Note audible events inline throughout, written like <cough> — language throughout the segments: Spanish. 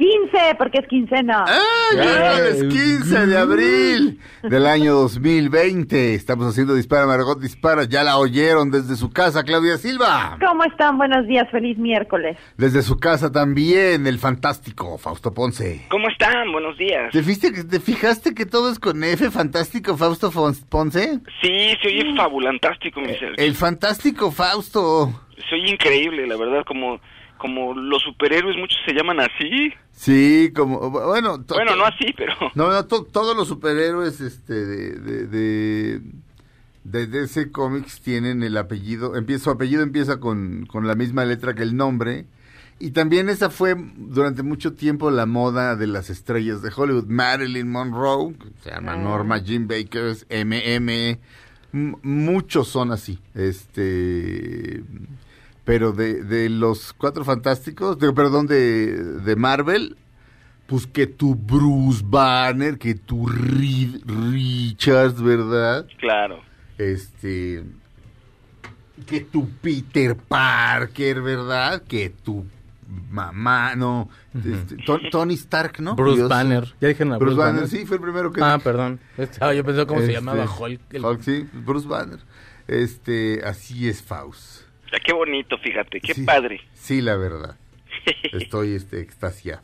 15, porque es quincena. ¡Ah! Miércoles 15 de abril del año 2020. Estamos haciendo Dispara, Margot, dispara. Ya la oyeron desde su casa, Claudia Silva. ¿Cómo están? Buenos días, feliz miércoles. Desde su casa también, el fantástico Fausto Ponce. ¿Cómo están? Buenos días. ¿Te, fuiste, ¿Te fijaste que todo es con F, fantástico Fausto Fon- Ponce? Sí, se oye fabulantástico, mi. El fantástico Fausto. Se oye increíble, la verdad, como, como los superhéroes, muchos se llaman así. Sí, como, bueno. to- Bueno, no así, pero... <laughs> No, no, to- todos los superhéroes este, de, de, de, de DC Comics tienen el apellido, empieza, su apellido empieza con, con la misma letra que el nombre. Y también esa fue durante mucho tiempo la moda de las estrellas de Hollywood. Marilyn Monroe, que se llama Norma Jean Baker, MM, m- muchos son así. Este, pero de, de los cuatro fantásticos, de, perdón, de, de Marvel, pues que tu Bruce Banner, que tu Reed Richards, ¿verdad? Claro. Este. Que tu Peter Parker, ¿verdad? Que tu mamá, no. este, To- Tony Stark, ¿no? Bruce Dios. Banner. Ya dijeron a Bruce, Bruce, Banner, sí, fue el primero que. Ah, perdón. Estaba yo pensando cómo se Este, llamaba Hulk. el- Hulk, sí, Bruce Banner. Este, así es Faust. Ya, qué bonito, fíjate, qué Sí. padre. Sí, la verdad. <laughs> Estoy este, extasiado.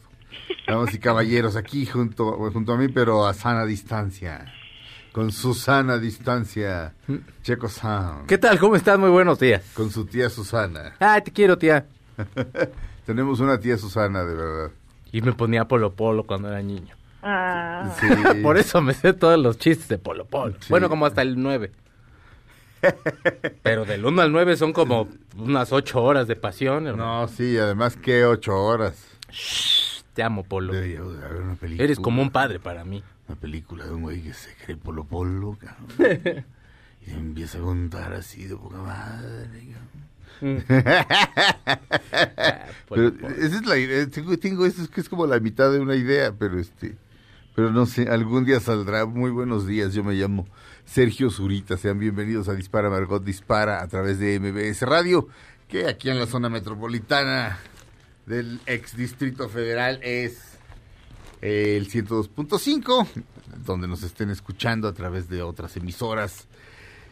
Damas y caballeros, aquí junto, junto a mí, pero a sana distancia. Con Susana distancia. Checo Sound. ¿Qué tal? ¿Cómo estás? Muy buenos días. Con su tía Susana. Ah, te quiero, tía. <laughs> Tenemos una tía Susana, de verdad. Y me ponía Polo Polo cuando era niño. Ah, Sí. <laughs> Por eso me sé todos los chistes de Polo Polo. Sí. Bueno, como hasta el 9. Pero del 1 al 9 son como unas 8 horas de pasión, hermano. No, sí, además que ocho horas. Te amo, Polo. Debería haber una película. Eres como un padre para mí. Una película de un güey que se cree polo polo, cabrón. <laughs> y empieza a contar así de poca madre, cabrón. <laughs> Polo Pero Polo. esa es la idea, tengo, tengo esto es que es como la mitad de una idea, pero este, pero no sé, algún día saldrá. Muy buenos días, yo me llamo Sergio Zurita, sean bienvenidos a Dispara Margot Dispara a través de MBS Radio, que aquí en la zona metropolitana del ex Distrito Federal es el 102.5, donde nos estén escuchando a través de otras emisoras.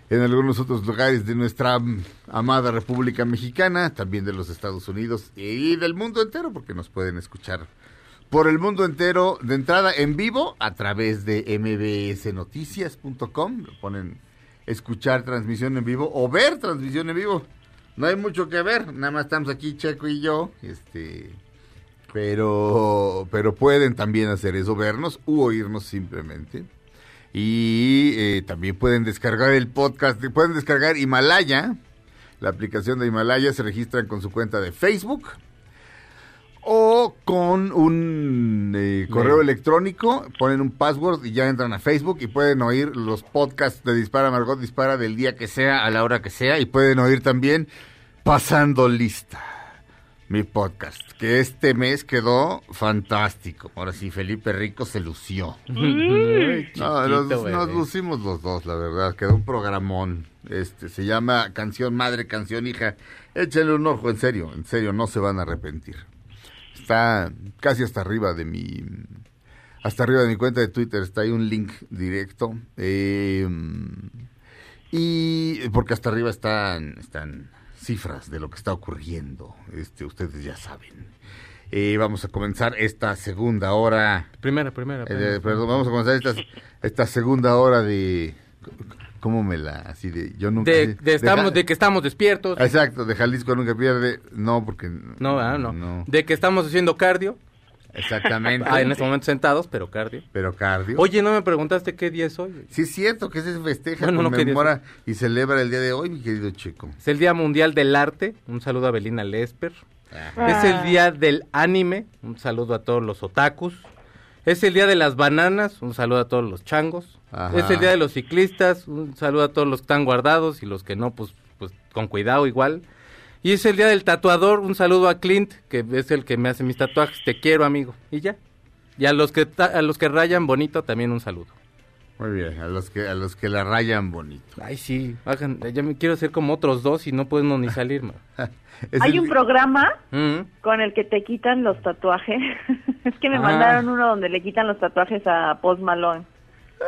En algunos otros lugares de nuestra amada República Mexicana, también de los Estados Unidos y del mundo entero, porque nos pueden escuchar por el mundo entero de entrada en vivo a través de mbsnoticias.com. Lo ponen escuchar transmisión en vivo o ver transmisión en vivo. No hay mucho que ver, nada más estamos aquí Checo y yo, este, pero pero pueden también hacer eso, vernos u oírnos simplemente. Y eh, también pueden descargar el podcast, pueden descargar Himalaya, la aplicación de Himalaya, se registran con su cuenta de Facebook o con un eh, correo electrónico, ponen un password y ya entran a Facebook y pueden oír los podcasts de Dispara Margot Dispara del día que sea, a la hora que sea, y pueden oír también Pasando Lista, mi podcast, que este mes quedó fantástico. Ahora sí, Felipe Rico se lució. Ay, No, nos, lucimos los dos, la verdad. Quedó un programón. Este, se llama Canción Madre, Canción Hija. Échenle un ojo, en serio, en serio, no se van a arrepentir. Está casi hasta arriba de mi... Hasta arriba de mi cuenta de Twitter está ahí un link directo. eh, y porque hasta arriba están, están cifras de lo que está ocurriendo. Este, ustedes ya saben. Y vamos a comenzar esta segunda hora. Primera, primera. eh, primera. perdón, vamos a comenzar esta, esta segunda hora de. ¿Cómo me la.? Así de. Yo nunca. de, de estamos, Ja- de que estamos despiertos. Exacto, de Jalisco nunca pierde. No, porque. No, ah, no, De que estamos haciendo cardio. Exactamente. Ah, en este momento sentados, pero cardio. Pero cardio. Oye, no me preguntaste qué día es hoy. Sí, es cierto que se festeja, Bueno, no conmemora y celebra el día de hoy, mi querido Checo. Es el Día Mundial del Arte. Un saludo a Belina Lesper. Ah. Es el Día del Anime. Un saludo a todos los otakus. Es el Día de las Bananas. Un saludo a todos los changos. Ajá. Es el Día de los Ciclistas. Un saludo a todos los que están guardados y los que no, pues, pues con cuidado igual. Y es el Día del Tatuador. Un saludo a Clint, que es el que me hace mis tatuajes. Te quiero, amigo. Y ya. Y a los que, ta- a los que rayan bonito también un saludo. Muy bien, a los que a los que la rayan bonito. Ay, sí, hagan, ya me quiero hacer como otros dos y no podemos ni salir, <laughs> Hay el- un programa Mm. con el que te quitan los tatuajes. <laughs> es que me Ah. mandaron uno donde le quitan los tatuajes a Post Malone.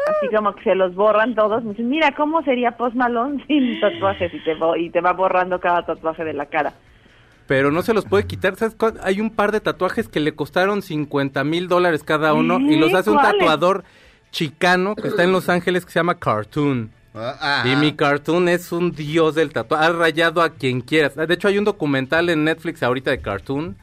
Así como que se los borran todos. Me dicen, mira, ¿cómo sería Post Malone <laughs> sin tatuajes? Y te, bo- y te va borrando cada tatuaje de la cara. Pero no se los puede quitar. ¿Sabes cuál? Hay un par de tatuajes que le costaron 50 mil dólares cada uno y los hace un ¿Cuáles? tatuador chicano que está en Los Ángeles que se llama Cartoon. Ah. Y mi Cartoon es un dios del tatuaje. Ha rayado a quien quieras. De hecho, hay un documental en Netflix ahorita de Cartoon.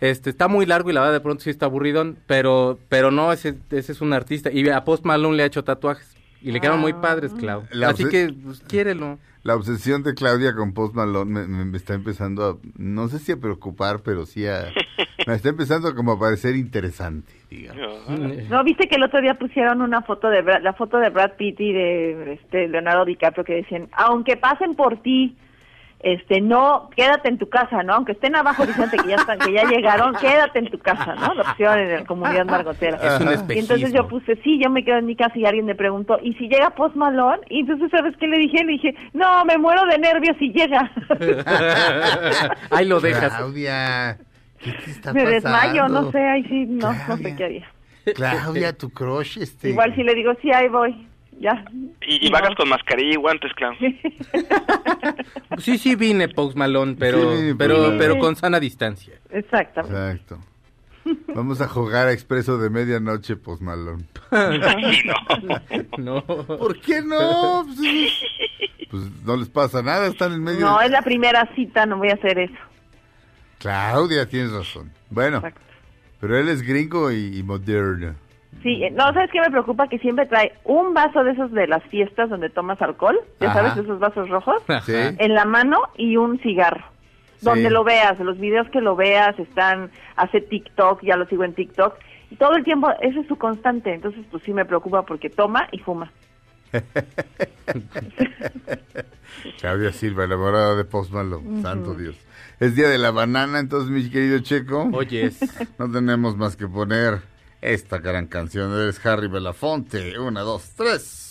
Este, está muy largo y la verdad de pronto sí está aburridón, pero, pero no, ese, ese es un artista. Y a Post Malone le ha hecho tatuajes. Y le quedaron muy padres, Clau. La Así que, pues, quiérelo. La obsesión de Claudia con Post Malone me, me- me está empezando a, no sé si a preocupar, pero sí a, <laughs> me está empezando como a parecer interesante, digamos. ¿No viste que el otro día pusieron una foto de Brad- la foto de Brad Pitt y de este, Leonardo DiCaprio que decían, aunque pasen por ti, este, no, quédate en tu casa, ¿no? Aunque estén abajo diciendo que ya están, que ya llegaron, quédate en tu casa, ¿no? Lo pusieron en la comunidad margotera. Es un Y entonces yo puse, sí, yo me quedo en mi casa y alguien me preguntó, ¿y si llega Post Malone? Y entonces, ¿sabes qué le dije? Le dije, no, me muero de nervios si llega. <laughs> Ahí lo dejas. Claudia, ¿qué te está me desmayo, no sé, ahí sí, no, no sé qué haría. Claudia, tu crush, este. Igual si le digo, sí, ahí voy, ya. Y, y No. vagas con mascarilla y guantes, claro. <laughs> Sí, sí vine, Post Malone, pero, Sí, pero, pero- pero con sana distancia. Exactamente. Exacto. Vamos a jugar a Expreso de Medianoche, Post Malone. No. <laughs> No. ¿Por qué no? Pues, pues no les pasa nada, están en medio. No, es la primera cita, no voy a hacer eso. Claudia, tienes razón. Bueno, Exacto. pero él es gringo y, y moderno. Sí, eh, no, ¿sabes qué me preocupa? Que siempre trae un vaso de esos de las fiestas donde tomas alcohol, ya Ajá. sabes, esos vasos rojos, Sí. en la mano y un cigarro. Sí. Donde lo veas, los videos que lo veas están, hace TikTok, ya lo sigo en TikTok, y todo el tiempo, esa es su constante, entonces pues sí me preocupa porque toma y fuma. <laughs> Claudia Silva, enamorada de Post Malone. Santo Dios. Es día de la banana, entonces, mi querido Checo. Oyes. <laughs> No tenemos más que poner esta gran canción. Eres Harry Belafonte. Una, dos, tres.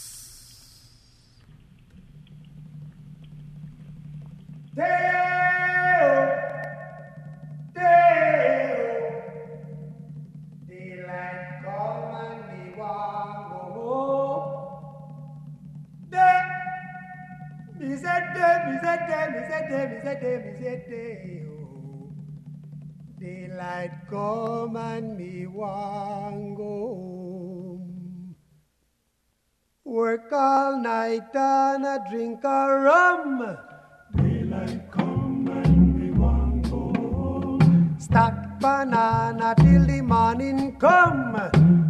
Daylight come and me want go home. Work all night and a drink a rum. Daylight come and me want go home. Stack banana till the morning come.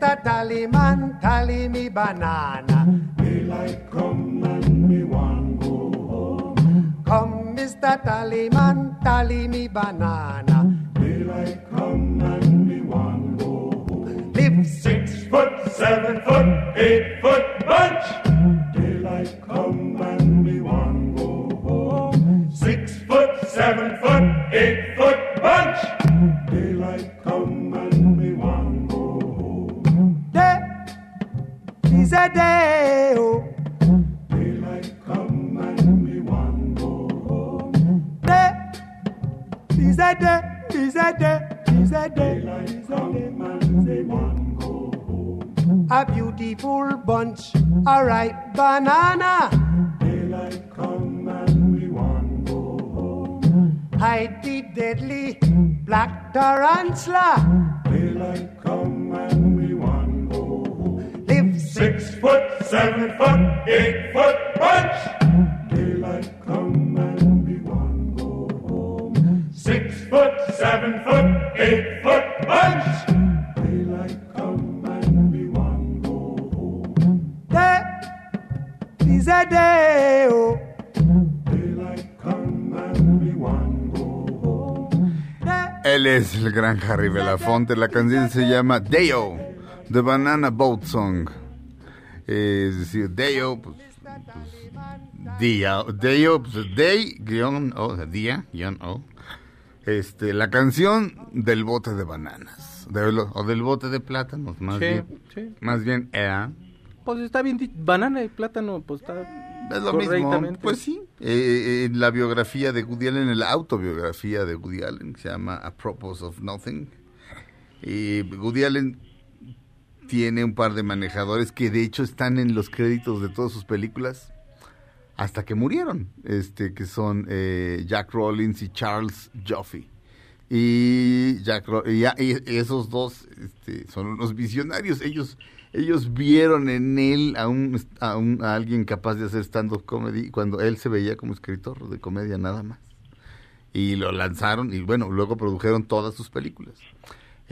Mr. Tallyman, tally me banana. Daylight come and me want go home. Come, Mr. Tallyman, tally me banana. Daylight come and me want go home. Live six foot, seven foot, eight foot bunch. Daylight come and me want go home. Six foot, seven foot, eight foot bunch. Is a day. Oh. Daylight come and me want go home. Day is a day. Is a day. Is a day. Daylight come and me want go home. A beautiful bunch, a ripe banana. Daylight come and we want go. home. hide the deadly black tarantula. Daylight come and six foot, seven foot, eight foot bunch. Daylight come and we want go home. Six foot, seven foot, eight foot bunch. Daylight come and we want go home. There is a day, oh. Daylight come and we want go home. There Él es el gran Harry Belafonte. La canción se llama Dayo, The Banana Boat Song. Eh, es decir, Dayo, pues, pues, día, Dayo, pues, day, guion, o, día, guion, o. Este, la canción del bote de bananas. de o del bote de plátanos, más Sí, bien. sí. Más bien, era. Pues está bien, banana y plátano, pues está Es lo mismo. Pues sí. Eh, en la biografía de Woody Allen, en la autobiografía de Woody Allen, que se llama A Propos of Nothing. Y Woody Allen tiene un par de manejadores que de hecho están en los créditos de todas sus películas hasta que murieron, este que son eh, Jack Rollins y Charles Joffe. Y Jack y, y esos dos este, son unos visionarios. Ellos ellos vieron en él a un, a un a alguien capaz de hacer stand-up comedy cuando él se veía como escritor de comedia nada más. Y lo lanzaron y bueno, luego produjeron todas sus películas.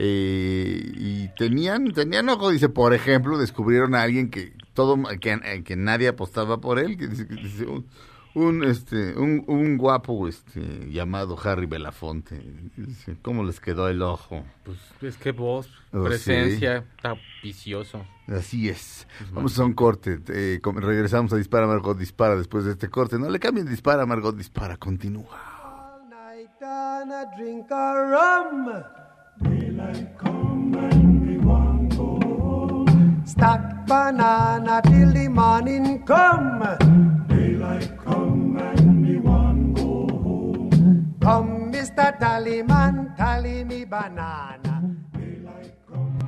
Eh, y tenían tenían ojo dice por ejemplo descubrieron a alguien que todo que, eh, que nadie apostaba por él que dice, que dice, un, un, este un, un guapo este llamado Harry Belafonte Dice, cómo les quedó el ojo Pues es que voz, Oh, presencia, está vicioso. Así es. Vamos a un corte. eh, regresamos a Dispara, Margot Dispara después de este corte. No le cambien Dispara, Margot Dispara. Continúa. all night and a drink a rum. Daylight come and we go. Stack banana till the morning come. Daylight come and we want go home. Come, Mr. Tallyman, tally me banana. Daylight come.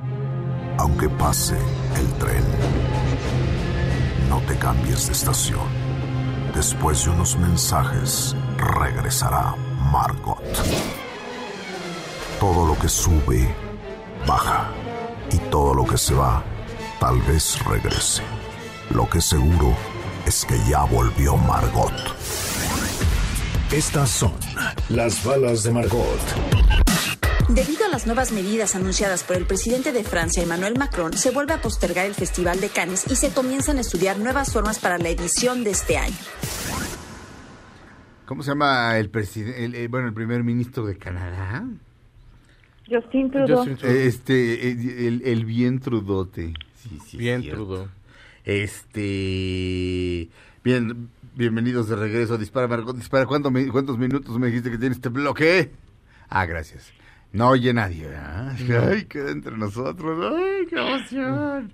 Aunque pase el tren, no te cambies de estación. Después de unos mensajes, regresará Margot. Todo lo que sube, baja. Y todo lo que se va, tal vez regrese. Lo que seguro es que ya volvió Margot. Estas son las balas de Margot. Debido a las nuevas medidas anunciadas por el presidente de Francia, Emmanuel Macron, se vuelve a postergar el Festival de Cannes y se comienzan a estudiar nuevas formas para la edición de este año. ¿Cómo se llama el presidente? bueno, el primer ministro de Canadá. Justin Trudeau. Justin Trudeau. Este, eh, el, el bien trudote. Sí, sí, Bien. Trudeau. Este. Bien, bienvenidos de regreso a Dispara, Margot Dispara. ¿Cuánto me- ¿Cuántos minutos me dijiste que tiene este bloque? Ah, gracias. No oye nadie, ¿verdad? Ay, queda entre nosotros. Ay, qué emoción.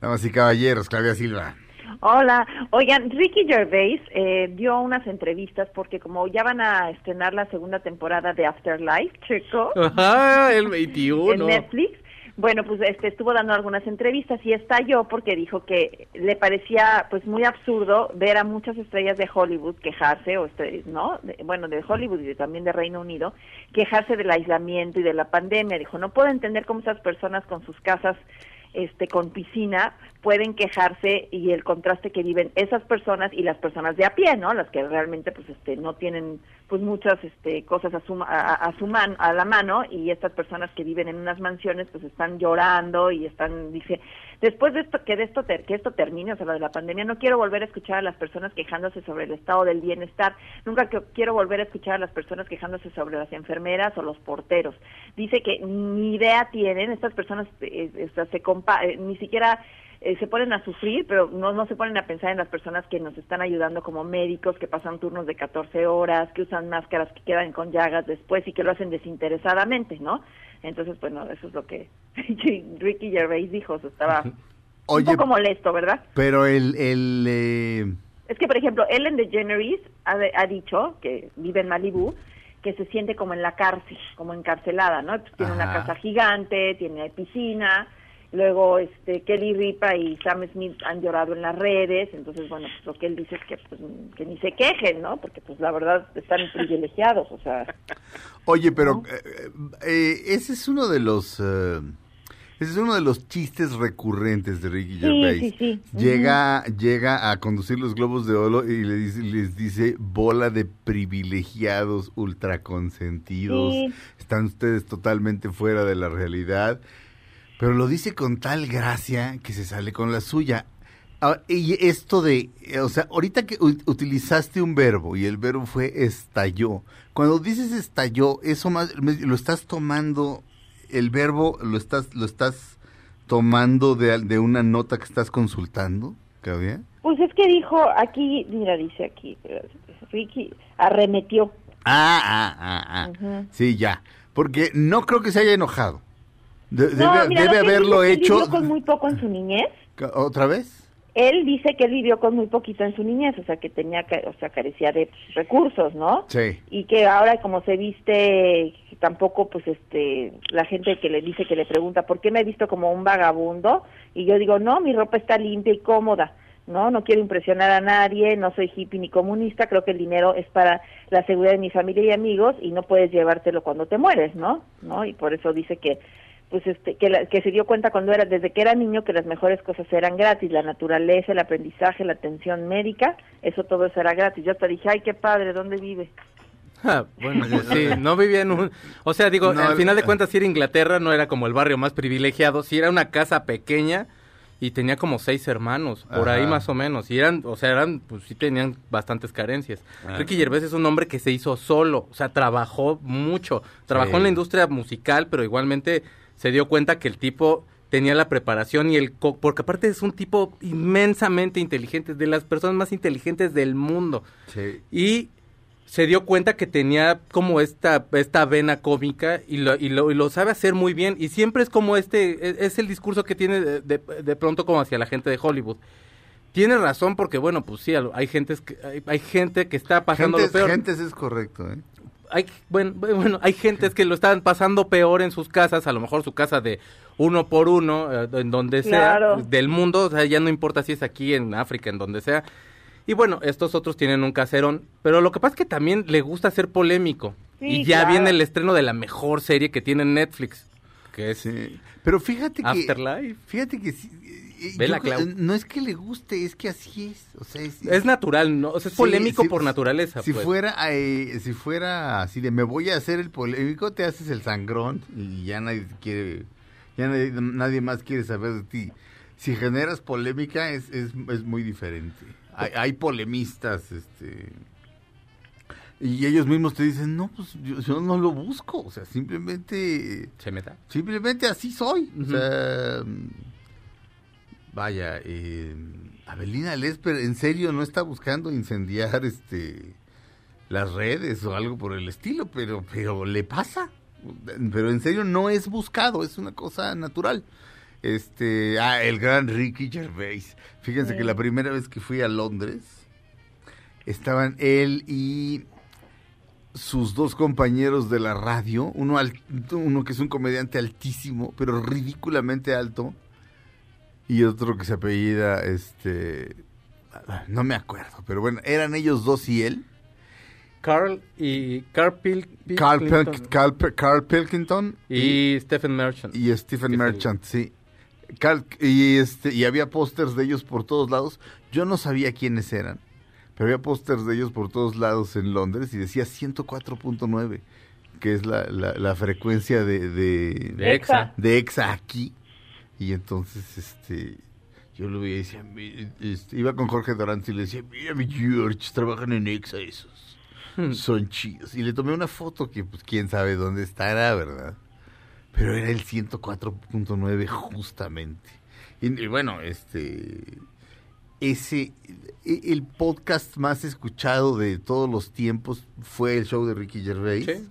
Damas y caballeros, Claudia Silva. Hola, oigan, Ricky Gervais eh, dio unas entrevistas porque como ya van a estrenar la segunda temporada de Afterlife, chico, Ajá, el 21. en Netflix, bueno, pues este estuvo dando algunas entrevistas y estalló porque dijo que le parecía pues muy absurdo ver a muchas estrellas de Hollywood quejarse o este, no, De- bueno, de Hollywood y de- también de Reino Unido, quejarse del aislamiento y de la pandemia. Dijo, no puedo entender cómo esas personas con sus casas este con piscina pueden quejarse y el contraste que viven esas personas y las personas de a pie, ¿no? Las que realmente pues este no tienen pues muchas este cosas a su a, a su man, a la mano y estas personas que viven en unas mansiones pues están llorando y están dice, después de esto que de esto ter- que esto termine, o sea, lo de la pandemia, no quiero volver a escuchar a las personas quejándose sobre el estado del bienestar, nunca que- quiero volver a escuchar a las personas quejándose sobre las enfermeras o los porteros. Dice que ni idea tienen estas personas eh, eh, se compa eh, ni siquiera eh, se ponen a sufrir, pero no, no se ponen a pensar en las personas que nos están ayudando como médicos, que pasan turnos de 14 horas, que usan máscaras que quedan con llagas después y que lo hacen desinteresadamente, ¿no? Entonces, bueno, eso es lo que <laughs> Ricky Gervais dijo, o sea, estaba Oye, un poco molesto, ¿verdad? pero el... el eh, Es que, por ejemplo, Ellen DeGeneres ha, ha dicho, que vive en Malibú, que se siente como en la cárcel, como encarcelada, ¿no? Pues tiene una casa gigante, tiene piscina, Luego, este, Kelly Ripa y Sam Smith han llorado en las redes, entonces, bueno, pues lo que él dice es que, pues, que ni se quejen, ¿no? Porque, pues, la verdad, están privilegiados, o sea... Oye, pero eh, eh, ese es uno de los... eh, ese es uno de los chistes recurrentes de Ricky Sí, Gervais. sí, sí. Llega, llega a conducir los globos de oro y le dice- les dice bola de privilegiados ultraconsentidos. Sí. Están ustedes totalmente fuera de la realidad. Pero lo dice con tal gracia que se sale con la suya. Ah, y esto de, eh, o sea, ahorita que utilizaste un verbo y el verbo fue estalló. Cuando dices estalló, eso más lo estás tomando el verbo lo estás lo estás tomando de, de una nota que estás consultando, Claudia. Pues es que dijo aquí, mira, dice aquí, Ricky arremetió. Ah, ah, ah, ah. Sí, ya. Porque no creo que se haya enojado. De- No, debe mira, haberlo dice hecho. vivió con muy poco en su niñez. ¿Otra vez? Él dice que él vivió con muy poquito en su niñez, o sea, que tenía, o sea, carecía de recursos, ¿no? Sí. y que ahora como se viste tampoco pues este la gente que le dice que le pregunta por qué me he visto como un vagabundo y yo digo no mi ropa está limpia y cómoda no no quiero impresionar a nadie no soy hippie ni comunista creo que el dinero es para la seguridad de mi familia y amigos y no puedes llevártelo cuando te mueres no no y por eso dice que pues este que, la- que se dio cuenta cuando era desde que era niño que las mejores cosas eran gratis la naturaleza el aprendizaje la atención médica eso todo eso era gratis yo hasta dije ay qué padre dónde vive <laughs> Ah, bueno, sí, no vivía en un... O sea, digo, No, al final de cuentas, si era Inglaterra, no era como el barrio más privilegiado, si era una casa pequeña y tenía como seis hermanos, por ahí más o menos, y eran, o sea, eran, pues sí tenían bastantes carencias. Ah. Ricky Gervais es un hombre que se hizo solo, o sea, trabajó mucho, trabajó Sí. en la industria musical, pero igualmente se dio cuenta que el tipo tenía la preparación y el... co- porque aparte es un tipo inmensamente inteligente, de las personas más inteligentes del mundo Sí. y se dio cuenta que tenía como esta esta vena cómica y lo, y lo, y lo sabe hacer muy bien y siempre es como este es, es el discurso que tiene de, de, de pronto como hacia la gente de Hollywood tiene razón porque bueno pues sí hay gente que hay, hay gente que está pasando Gentes, lo peor gentes es correcto, ¿eh? Hay bueno, <laughs> bueno hay gentes que lo están pasando peor en sus casas a lo mejor su casa de uno por uno eh, en donde Claro. sea del mundo o sea ya no importa si es aquí en África en donde sea y bueno estos otros tienen un caserón pero lo que pasa es que también le gusta ser polémico Sí, y ya claro. viene el estreno de la mejor serie que tiene Netflix que es Sí. Pero fíjate que... Afterlife Fíjate que... Vela, Clau. no es que le guste, es que así es. O sea, es, es natural no o sea, es Sí, polémico por naturaleza Si pues. fuera eh, si fuera así de me voy a hacer el polémico, te haces el sangrón y ya nadie quiere, ya nadie, nadie más quiere saber de ti. Si generas polémica es, es, es muy diferente. Hay, hay polemistas, este y ellos mismos te dicen, no, pues yo, yo no lo busco, o sea, simplemente se meta Simplemente así soy. O sea, vaya, eh, Abelina Lesper en serio no está buscando incendiar este las redes o algo por el estilo, pero pero le pasa. Pero en serio no es buscado, es una cosa natural. Este, ah, el gran Ricky Gervais. Fíjense que la primera vez que fui a Londres estaban él y sus dos compañeros de la radio, uno, al- uno que es un comediante altísimo, pero ridículamente alto, y otro que se apellida, este, no me acuerdo, pero bueno, eran ellos dos y él, Carl y Carl Pil- Carl, Pilkington Pel- Carl Carl Pilkington y Stephen Merchant y Stephen Merchant, sí. Carl- y este y había pósters de ellos por todos lados. Yo no sabía quiénes eran, pero había pósters de ellos por todos lados en Londres y decía 104.9, que es la, la, la frecuencia de, de, de Exa de EXA aquí. Y entonces, este, yo lo veía y decía, "Mi- este, iba con Jorge Dorantes y le decía, mira mi George, trabajan en EXA esos. Hmm. Son chidos. Y le tomé una foto que, pues, quién sabe dónde estará, ¿verdad? Pero era el 104.9 justamente. Y, y bueno, este, ese, e- el podcast más escuchado de todos los tiempos fue el show de Ricky Gervais. Sí.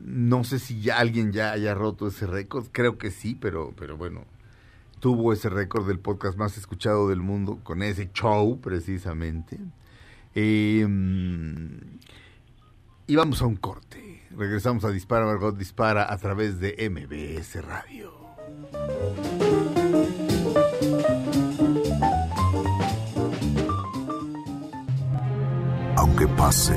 No sé si ya alguien ya haya roto ese récord, creo que sí, pero, pero bueno, tuvo ese récord del podcast más escuchado del mundo con ese show precisamente. Em, y vamos a un corte. Regresamos a Dispara, Margot Dispara a través de MBS Radio. Aunque pase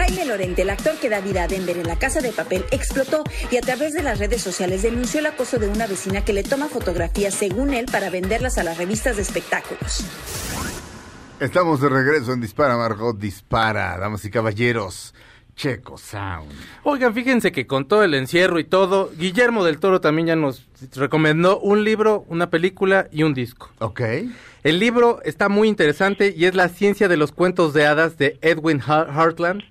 Jaime Lorente, el actor que da vida a Denver en la casa de papel, explotó y a través de las redes sociales denunció el acoso de una vecina que le toma fotografías, según él, para venderlas a las revistas de espectáculos. Estamos de regreso en Dispara, Margot Dispara, damas y caballeros. Checo Sound. Oigan, fíjense que con todo el encierro y todo, Guillermo del Toro también ya nos recomendó un libro, una película y un disco. Ok. El libro está muy interesante y es La ciencia de los cuentos de hadas de Edwin Har- Hartland.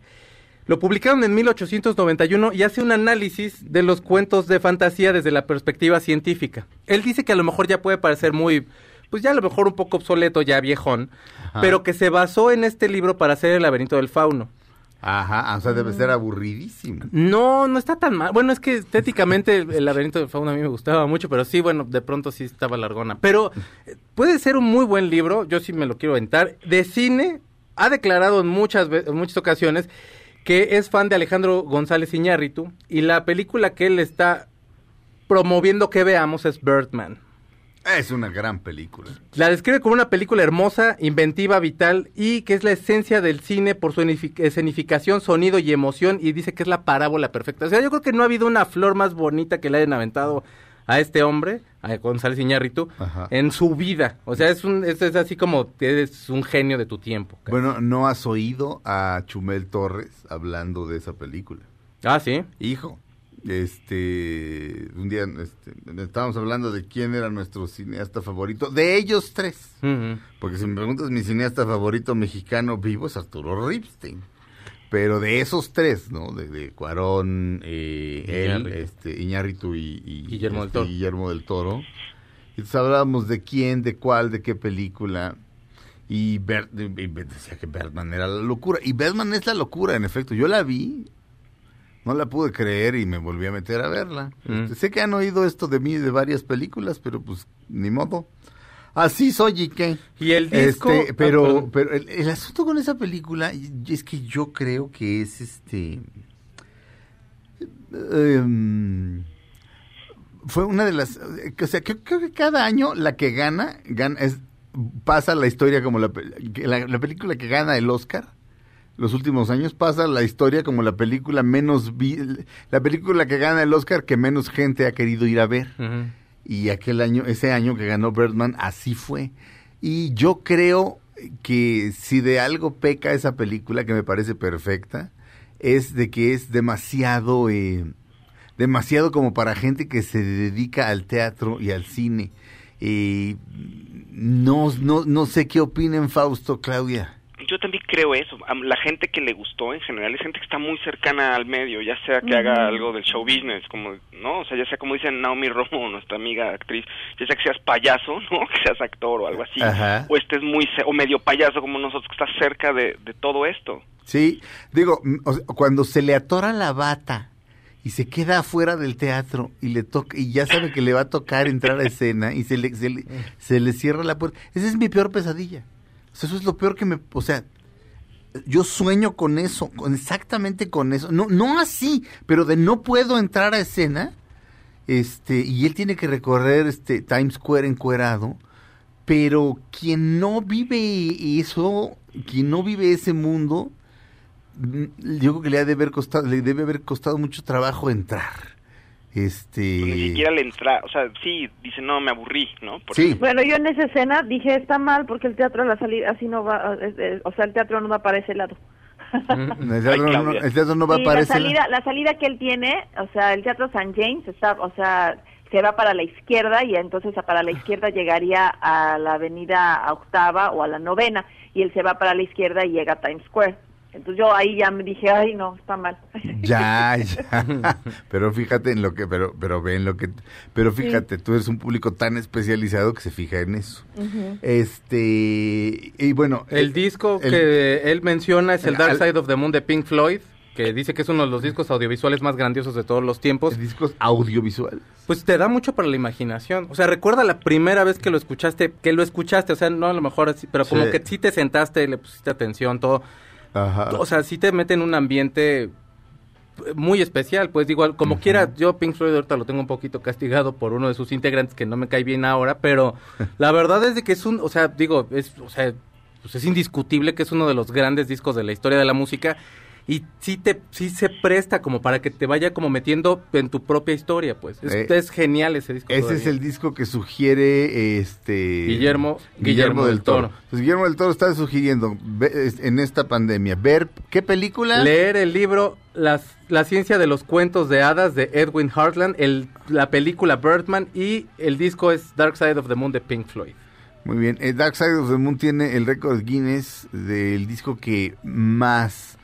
Lo publicaron en 1891 y hace un análisis de los cuentos de fantasía desde la perspectiva científica. Él dice que a lo mejor ya puede parecer muy, pues ya a lo mejor un poco obsoleto, ya viejón, Ajá. pero que se basó en este libro para hacer El laberinto del fauno. Ajá, o sea, debe ser aburridísimo. No, no está tan mal. Bueno, es que estéticamente el, laberinto del fauno a mí me gustaba mucho, pero sí, bueno, de pronto sí estaba largona. Pero eh, puede ser un muy buen libro, yo sí me lo quiero aventar. De cine, ha declarado en muchas, en muchas ocasiones que es fan de Alejandro González Iñárritu y la película que él está promoviendo que veamos es Birdman. Es una gran película. La describe como una película hermosa, inventiva, vital y que es la esencia del cine por su enifi- escenificación, sonido y emoción y dice que es la parábola perfecta. O sea, yo creo que no ha habido una flor más bonita que le hayan aventado a este hombre, a González Iñárritu, Ajá. en su vida. O sea, es, un, es, es así como eres un genio de tu tiempo. Bueno, ¿no has oído a Chumel Torres hablando de esa película? Ah, sí. Hijo, este, un día este, estábamos hablando de quién era nuestro cineasta favorito, de ellos tres. Porque si me preguntas, mi cineasta favorito mexicano vivo es Arturo Ripstein. Pero de esos tres, ¿no? De, de Cuarón, eh, él, este, Iñárritu y, y- Guillermo del este, Toro. Guillermo del Toro. Y entonces hablábamos de quién, de cuál, de qué película. Y, Ber- y decía que Bergman era la locura. Y Bergman es la locura, en efecto. Yo la vi, no la pude creer y me volví a meter a verla. Mm. Este, sé que han oído esto de mí de varias películas, pero pues ni modo. Así soy y qué. Y el disco... Este, ah, pero pero el, el asunto con esa película es que yo creo que es este em, fue una de las o sea creo, creo que cada año la que gana gana es pasa la historia como la, la, la película que gana el Oscar los últimos años pasa la historia como la película menos vi- la película que gana el Oscar que menos gente ha querido ir a ver y aquel año, ese año que ganó Birdman, así fue. Y yo creo que si de algo peca esa película, que me parece perfecta, es de que es demasiado, eh, demasiado como para gente que se dedica al teatro y al cine. Eh, no, no, no sé qué opinen Fausto, Claudia. Yo también creo eso. La gente que le gustó en general es gente que está muy cercana al medio, ya sea que haga algo del show business, como, ¿no? O sea, ya sea como dicen Naomi Romo, nuestra amiga actriz, ya sea que seas payaso, <laughs> ¿no? Que seas actor o algo así. Ajá. O estés muy, o medio payaso como nosotros, que estás cerca de, de todo esto. Sí, digo, mm, o sea, cuando se le atora la bata y se queda afuera del teatro y le toca y ya sabe que le va a tocar entrar a escena y se le, se le, se le cierra la puerta. Esa es mi peor pesadilla. Eso es lo peor que me, o sea, yo sueño con eso, con exactamente con eso. No no así, pero de no puedo entrar a escena. Este, y él tiene que recorrer este Times Square encuerado, pero quien no vive eso, quien no vive ese mundo, mm, yo creo que le ha de haber costado, le debe haber costado mucho trabajo entrar. Este, Ni siquiera le entra, o sea, sí, dice, no, me aburrí, ¿no? Por Sí. ejemplo. Bueno, yo en esa escena dije, está mal porque el teatro a la salida así no va, eh, eh, o sea, el teatro no va para ese lado. el, <laughs> teatro, Ay, no, Claudia. el teatro no va Sí, a la aparecer. salida, la salida que él tiene, o sea, el Teatro San James está, o sea, se va para la izquierda y entonces a- para la izquierda llegaría a la avenida octava o a la novena y él se va para la izquierda y llega a Times Square. Entonces yo ahí ya me dije, ay no, está mal. <laughs> Ya, ya. Pero fíjate en lo que, pero, pero ve en lo que, pero fíjate, tú eres un público tan especializado que se fija en eso. Este, y bueno. El eh, disco el- que él menciona es el el- Dark al- Side of the Moon de Pink Floyd, que dice que es uno de los discos audiovisuales más grandiosos de todos los tiempos. ¿Discos audiovisuales? Pues te da mucho para la imaginación. O sea, recuerda la primera vez que lo escuchaste, que lo escuchaste, o sea, no a lo mejor así, pero como Sí. que sí te sentaste, le pusiste atención, todo. Ajá. O sea, sí te mete en un ambiente muy especial, pues igual, como quiera, yo Pink Floyd ahorita lo tengo un poquito castigado por uno de sus integrantes que no me cae bien ahora, pero <laughs> la verdad es de que es un, o sea, digo, es, o sea, pues es indiscutible que es uno de los grandes discos de la historia de la música y sí te, sí se presta como para que te vaya como metiendo en tu propia historia, pues. Es, Eh, es genial ese disco. Ese es el disco que sugiere este Guillermo- Guillermo, Guillermo del del Toro. Toro. Pues Guillermo del Toro está sugiriendo en esta pandemia ver qué película Leer el libro las, La ciencia de los cuentos de hadas de Edwin Hartland, el, la película Birdman y el disco es Dark Side of the Moon de Pink Floyd. Muy bien, eh, Dark Side of the Moon tiene el récord Guinness del disco que más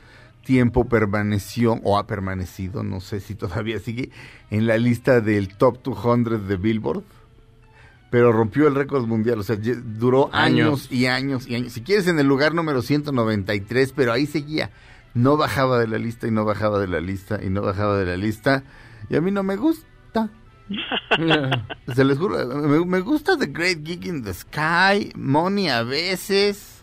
tiempo permaneció o ha permanecido, no sé si todavía sigue, en la lista del Top 200 de Billboard, pero rompió el récord mundial, o sea, duró años. Años. y años y años. Si quieres en el lugar número 193, pero ahí seguía, no bajaba de la lista y no bajaba de la lista y no bajaba de la lista, y a mí no me gusta. <laughs> Se les juro, me, me gusta The Great Geek in the Sky, Money a veces,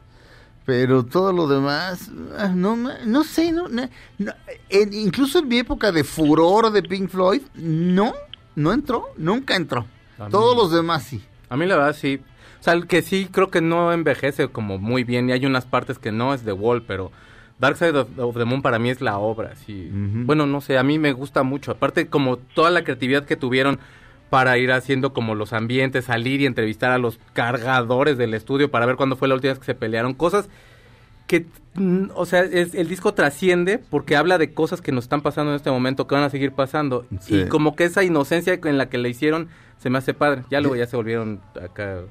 pero todo lo demás, ah, no, no sé, no, no- no, en- incluso en mi época de furor de Pink Floyd, no, no entró, nunca entró. Mí- Todos los demás sí. A mí la verdad sí. O sea, el que sí creo que no envejece como muy bien y hay unas partes que no es The Wall, pero Dark Side of, of the Moon para mí es la obra, sí. Bueno, no sé, a mí me gusta mucho. Aparte como toda la creatividad que tuvieron para ir haciendo como los ambientes, salir y entrevistar a los cargadores del estudio para ver cuándo fue la última vez que se pelearon, cosas que, mm, o sea, es, el disco trasciende porque habla de cosas que nos están pasando en este momento, que van a seguir pasando. Sí. Y como que esa inocencia en la que le hicieron se me hace padre. Ya luego ya se volvieron acá,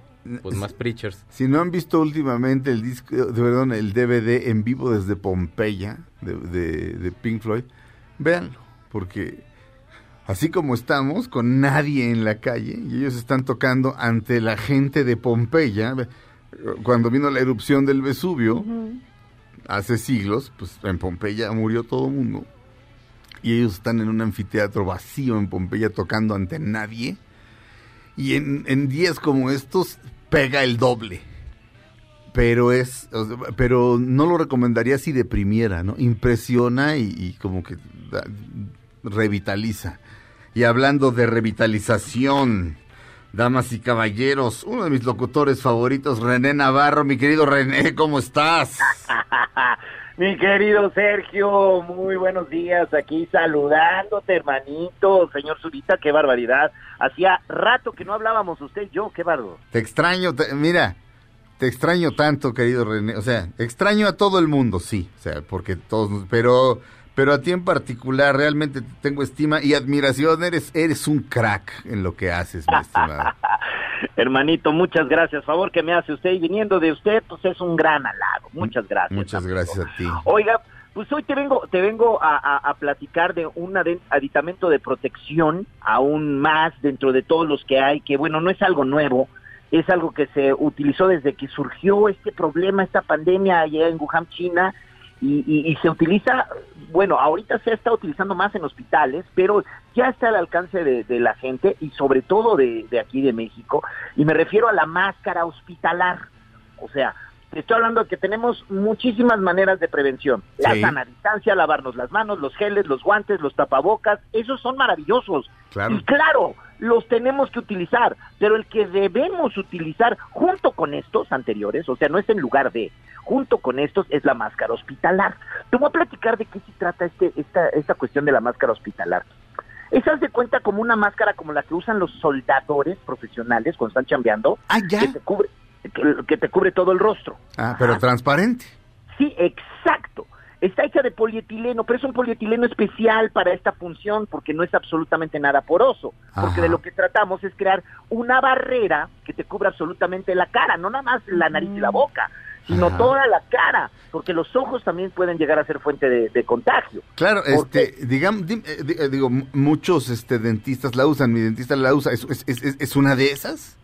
pues más preachers. Si no han visto últimamente el disco, de, perdón, el DVD en vivo desde Pompeya de, de- de Pink Floyd, véanlo, porque así como estamos, con nadie en la calle, y ellos están tocando ante la gente de Pompeya, cuando vino la erupción del Vesubio, hace siglos, pues en Pompeya murió todo el mundo, y ellos están en un anfiteatro vacío en Pompeya tocando ante nadie, y en, en días como estos pega el doble. Pero es, pero no lo recomendaría si deprimiera, ¿no? Impresiona y, y como que da- revitaliza. Y hablando de revitalización, damas y caballeros, uno de mis locutores favoritos, René Navarro, mi querido René, ¿cómo estás? <laughs> Mi querido Sergio, muy buenos días. Aquí saludándote, hermanito. Señor Zurita, qué barbaridad. Hacía rato que no hablábamos usted y yo, qué bardo. Te extraño, te- mira, te extraño tanto, querido René. O sea, extraño a todo el mundo, sí. O sea, porque todos, pero, pero a ti en particular realmente te tengo estima y admiración. Eres, eres un crack en lo que haces, mi estimado. <laughs> Hermanito, muchas gracias. Favor que me hace usted y viniendo de usted, pues es un gran halago. Muchas gracias. Muchas amigo. gracias a ti. Oiga, pues hoy te vengo, te vengo a, a- a platicar de un aditamento de protección, aún más dentro de todos los que hay, que bueno, no es algo nuevo, es algo que se utilizó desde que surgió este problema, esta pandemia allá en Wuhan, China, y, y- y se utiliza, bueno, ahorita se está utilizando más en hospitales, pero ya está al alcance de, de la gente y sobre todo de, de aquí de México, y me refiero a la máscara hospitalar. O sea, te estoy hablando de que tenemos muchísimas maneras de prevención. La Sí. sana distancia, lavarnos las manos, los geles, los guantes, los tapabocas, esos son maravillosos. Claro. Y claro, los tenemos que utilizar, pero el que debemos utilizar junto con estos anteriores, o sea, no es en lugar de, junto con estos es la máscara hospitalar. Te voy a platicar de qué se trata este, esta, esta cuestión de la máscara hospitalar. Esa de cuenta como una máscara como la que usan los soldadores profesionales cuando están chambeando, Ah, ya. que te cubre, que, que te cubre todo el rostro. Ah, pero Ajá. transparente. Sí, exacto. Está hecha de polietileno, pero es un polietileno especial para esta función porque no es absolutamente nada poroso. Porque de lo que tratamos es crear una barrera que te cubra absolutamente la cara, no nada más la nariz y la boca, sino Ajá. toda la cara, porque los ojos también pueden llegar a ser fuente de, de contagio. Claro, Porque- este, digamos, eh, eh, digo, muchos este dentistas la usan, mi dentista la usa, ¿es, es, es- es una de esas?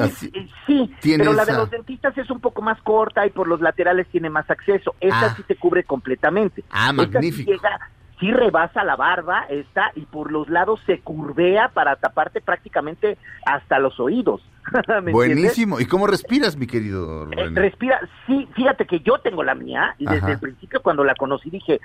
Así- eh, sí, pero la de los dentistas es un poco más corta y por los laterales tiene más acceso. Esta Ah. sí te cubre completamente. Ah, Esta sí magnífico. llega- sí rebasa la barba esta y por los lados se curvea para taparte prácticamente hasta los oídos. <laughs> Buenísimo. ¿Y cómo respiras, mi querido Eh, respira, sí, fíjate que yo tengo la mía y desde el principio cuando la conocí dije,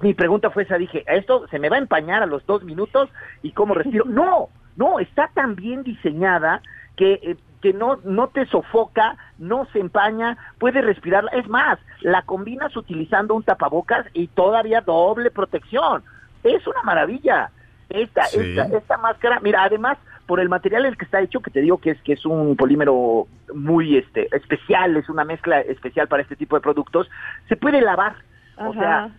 mi pregunta fue esa, dije, esto se me va a empañar a los dos minutos y cómo respiro. No, no, está tan bien diseñada que, eh, que no, no te sofoca, no se empaña, puede respirar. Es más, la combinas utilizando un tapabocas y todavía doble protección. Es una maravilla. Esta, Sí. esta, esta máscara, mira, además, por el material en el que está hecho, que te digo que es que es un polímero muy este especial, es una mezcla especial para este tipo de productos, se puede lavar. O Ajá. sea,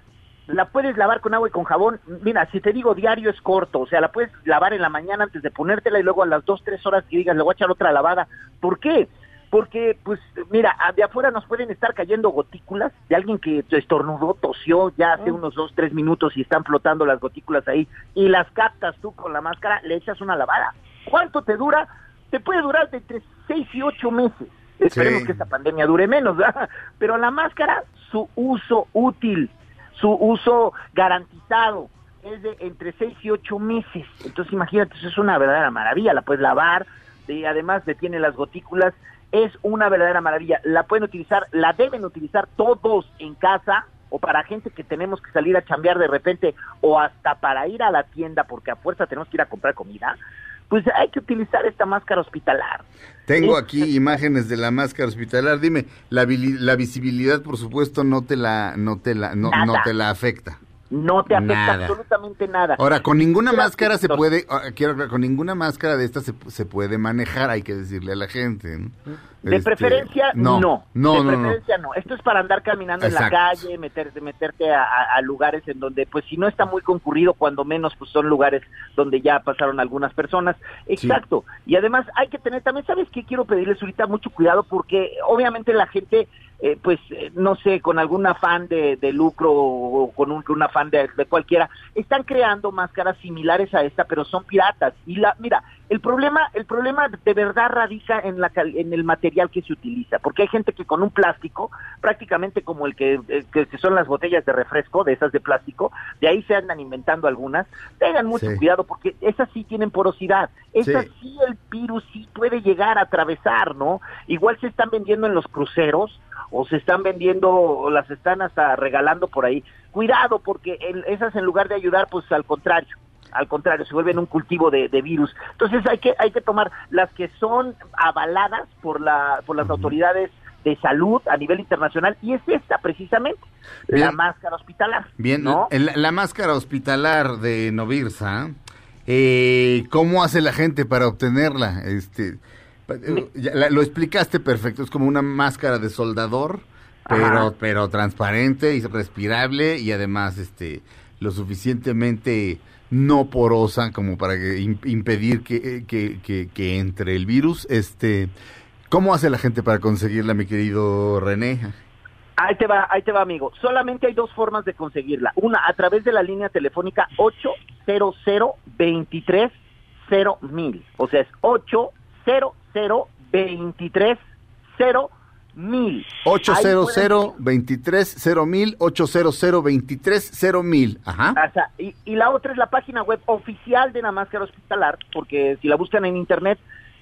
la puedes lavar con agua y con jabón. Mira, si te digo diario es corto, o sea, la puedes lavar en la mañana antes de ponértela y luego a las dos, tres horas que digas, le voy a echar otra lavada. ¿Por qué? Porque, pues, mira, de afuera nos pueden estar cayendo gotículas de alguien que estornudó, tosió ya hace unos dos, tres minutos y están flotando las gotículas ahí y las captas tú con la máscara, le echas una lavada. ¿Cuánto te dura? Te puede durar de entre seis y ocho meses. Esperemos Sí. que esta pandemia dure menos, ¿verdad? Pero la máscara, su uso útil, su uso garantizado es de entre seis y ocho meses. Entonces imagínate, eso es una verdadera maravilla, la puedes lavar, y además detiene las gotículas, es una verdadera maravilla. La pueden utilizar, la deben utilizar todos en casa o para gente que tenemos que salir a chambear de repente o hasta para ir a la tienda porque a fuerza tenemos que ir a comprar comida. Pues hay que utilizar esta máscara hospitalar. Tengo aquí imágenes de la máscara hospitalar. Dime, la, visibilidad, por supuesto, no te la, no te la, no, no te la afecta. No te afecta Nada. absolutamente nada. Ahora, con ninguna máscara se puede, ah, quiero con ninguna máscara de estas se, se puede manejar, hay que decirle a la gente. ¿no? De Este, preferencia, no. No, no, de no. preferencia, no. Esto es para andar caminando en la calle, meterte, meterte a, a- a lugares en donde, pues, si no está muy concurrido, cuando menos, pues, son lugares donde ya pasaron algunas personas. Exacto. Y además hay que tener, también, ¿sabes qué? Quiero pedirles ahorita mucho cuidado porque, obviamente, la gente, eh, pues, eh, no sé, con algún afán de, de lucro o con un, un afán de, de cualquiera, están creando máscaras similares a esta, pero son piratas. Y la, mira, el problema, el problema de verdad radica en la en el material que se utiliza, porque hay gente que con un plástico, prácticamente como el que, eh, que, que son las botellas de refresco, de esas de plástico, de ahí se andan inventando algunas, tengan mucho Sí. cuidado porque esas sí tienen porosidad, esas Sí. sí el virus sí puede llegar a atravesar, ¿no? Igual se están vendiendo en los cruceros o se están vendiendo o las están hasta regalando por ahí. Cuidado porque en- esas en lugar de ayudar, pues al contrario, al contrario, se vuelven un cultivo de, de virus. Entonces hay que hay que tomar las que son avaladas por la por las autoridades de salud a nivel internacional y es esta precisamente la máscara hospitalar. Bien, ¿no? la máscara hospitalar de Novirsa, eh, ¿cómo hace la gente para obtenerla? Este, lo explicaste perfecto, es como una máscara de soldador, pero, Ajá. pero transparente y respirable y además este, lo suficientemente no porosa como para que im- impedir que, que- que- que entre el virus. Este, ¿Cómo hace la gente para conseguirla, mi querido René? Ahí te va, ahí te va, amigo. Solamente hay dos formas de conseguirla. Una, a través de la línea telefónica 800 23 mil. O sea, es 800 23 mil. 800 23 mil 800 23 mil. Ajá. O sea, y, y la otra es la página web oficial de la máscara hospitalar, porque si la buscan en internet,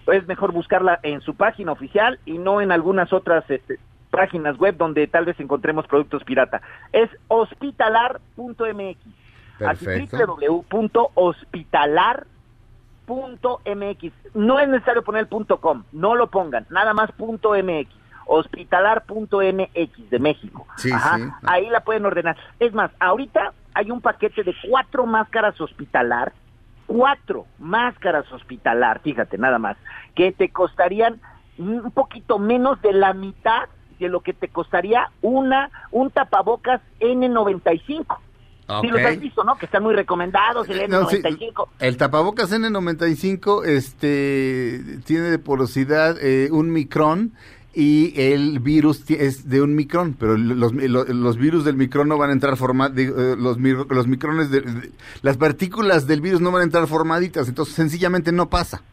es mejor buscarla en su página oficial y no en algunas otras este, páginas web donde tal vez encontremos productos pirata. Es hospitalar.mx. Así Perfecto. www.hospitalar.mx. No es necesario poner el punto .com, no lo pongan, nada más punto .mx. Hospitalar.mx de México. Sí, Ajá, sí. Ahí la pueden ordenar. Es más, ahorita hay un paquete de cuatro máscaras hospitalar, cuatro máscaras hospitalar, fíjate nada más, que te costarían un poquito menos de la mitad de lo que te costaría una un tapabocas N95. Sí los has visto, ¿no? Que están muy recomendados, el No, sí, N95. el tapabocas N95 este, tiene de porosidad eh, un micrón y el virus es de un micrón, pero los, los, los virus del micrón no van a entrar formados, los, mi- los micrones, de, de- las partículas del virus no van a entrar formaditas, entonces sencillamente no pasa.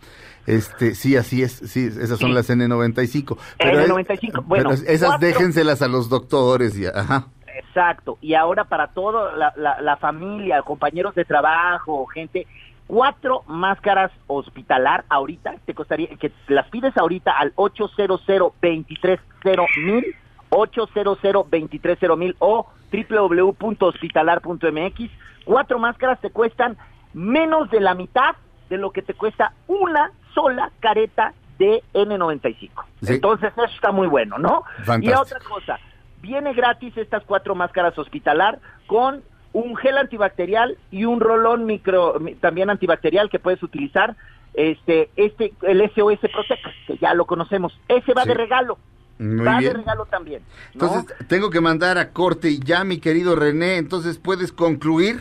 Este, sí, así es, sí, esas son las N95. Pero, es- N95, bueno, pero esas cuatro- déjenselas a los doctores y, ajá. Exacto. Y ahora para toda la, la- la familia, compañeros de trabajo, gente, cuatro máscaras hospitalar ahorita, te costaría, que las pides ahorita al 800 230 mil 800 230 mil o www.hospitalar.mx. Cuatro máscaras te cuestan menos de la mitad de lo que te cuesta una sola careta de N95. Sí. Entonces eso está muy bueno, ¿no? Y otra cosa, viene gratis estas cuatro máscaras hospitalar con un gel antibacterial y un rolón micro mi- también antibacterial que puedes utilizar este este el SOS Protect que ya lo conocemos ese va Sí. de regalo Muy va de regalo también ¿no? Entonces, tengo que mandar a corte y ya, mi querido René, entonces puedes concluir.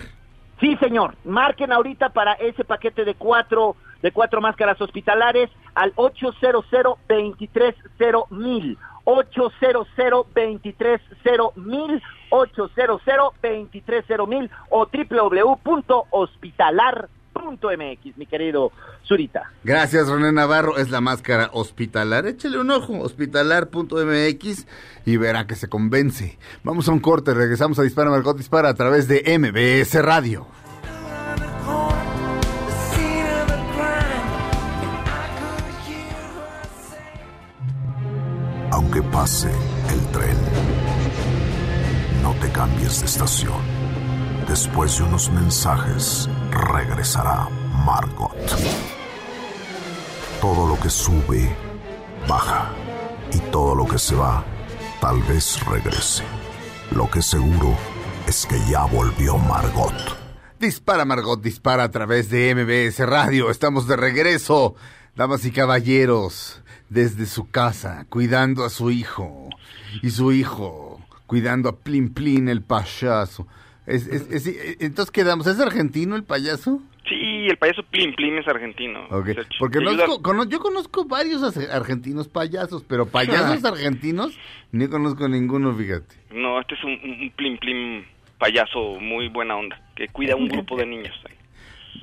Sí, señor. Marquen ahorita para ese paquete de cuatro de cuatro máscaras hospitalares al 800 230 mil 800 230 mil 800 230 mil o www.hospitalar.mx, mi querido Zurita. Gracias, René Navarro. Es la máscara hospitalar. Échale un ojo, hospitalar.mx y verá que se convence. Vamos a un corte, regresamos a Dispara Margot Dispara a través de MBS Radio. Aunque pase el tren, no te cambies de estación. Después de unos mensajes, regresará Margot. Todo lo que sube, baja. Y todo lo que se va, tal vez regrese. Lo que seguro es que ya volvió Margot. Dispara Margot Dispara a través de MBS Radio. Estamos de regreso, damas y caballeros, desde su casa, cuidando a su hijo. Y su hijo, cuidando a Plin Plin el payaso. Es, es- es- entonces quedamos, ¿es argentino el payaso? Sí, el payaso Plim Plim es argentino. Ok, O sea, Porque conozco- cono- yo conozco varios argentinos payasos, pero payasos <laughs> argentinos ni conozco ninguno, fíjate. No, este es un, un- Plim Plim payaso muy buena onda, que cuida a un grupo de niños.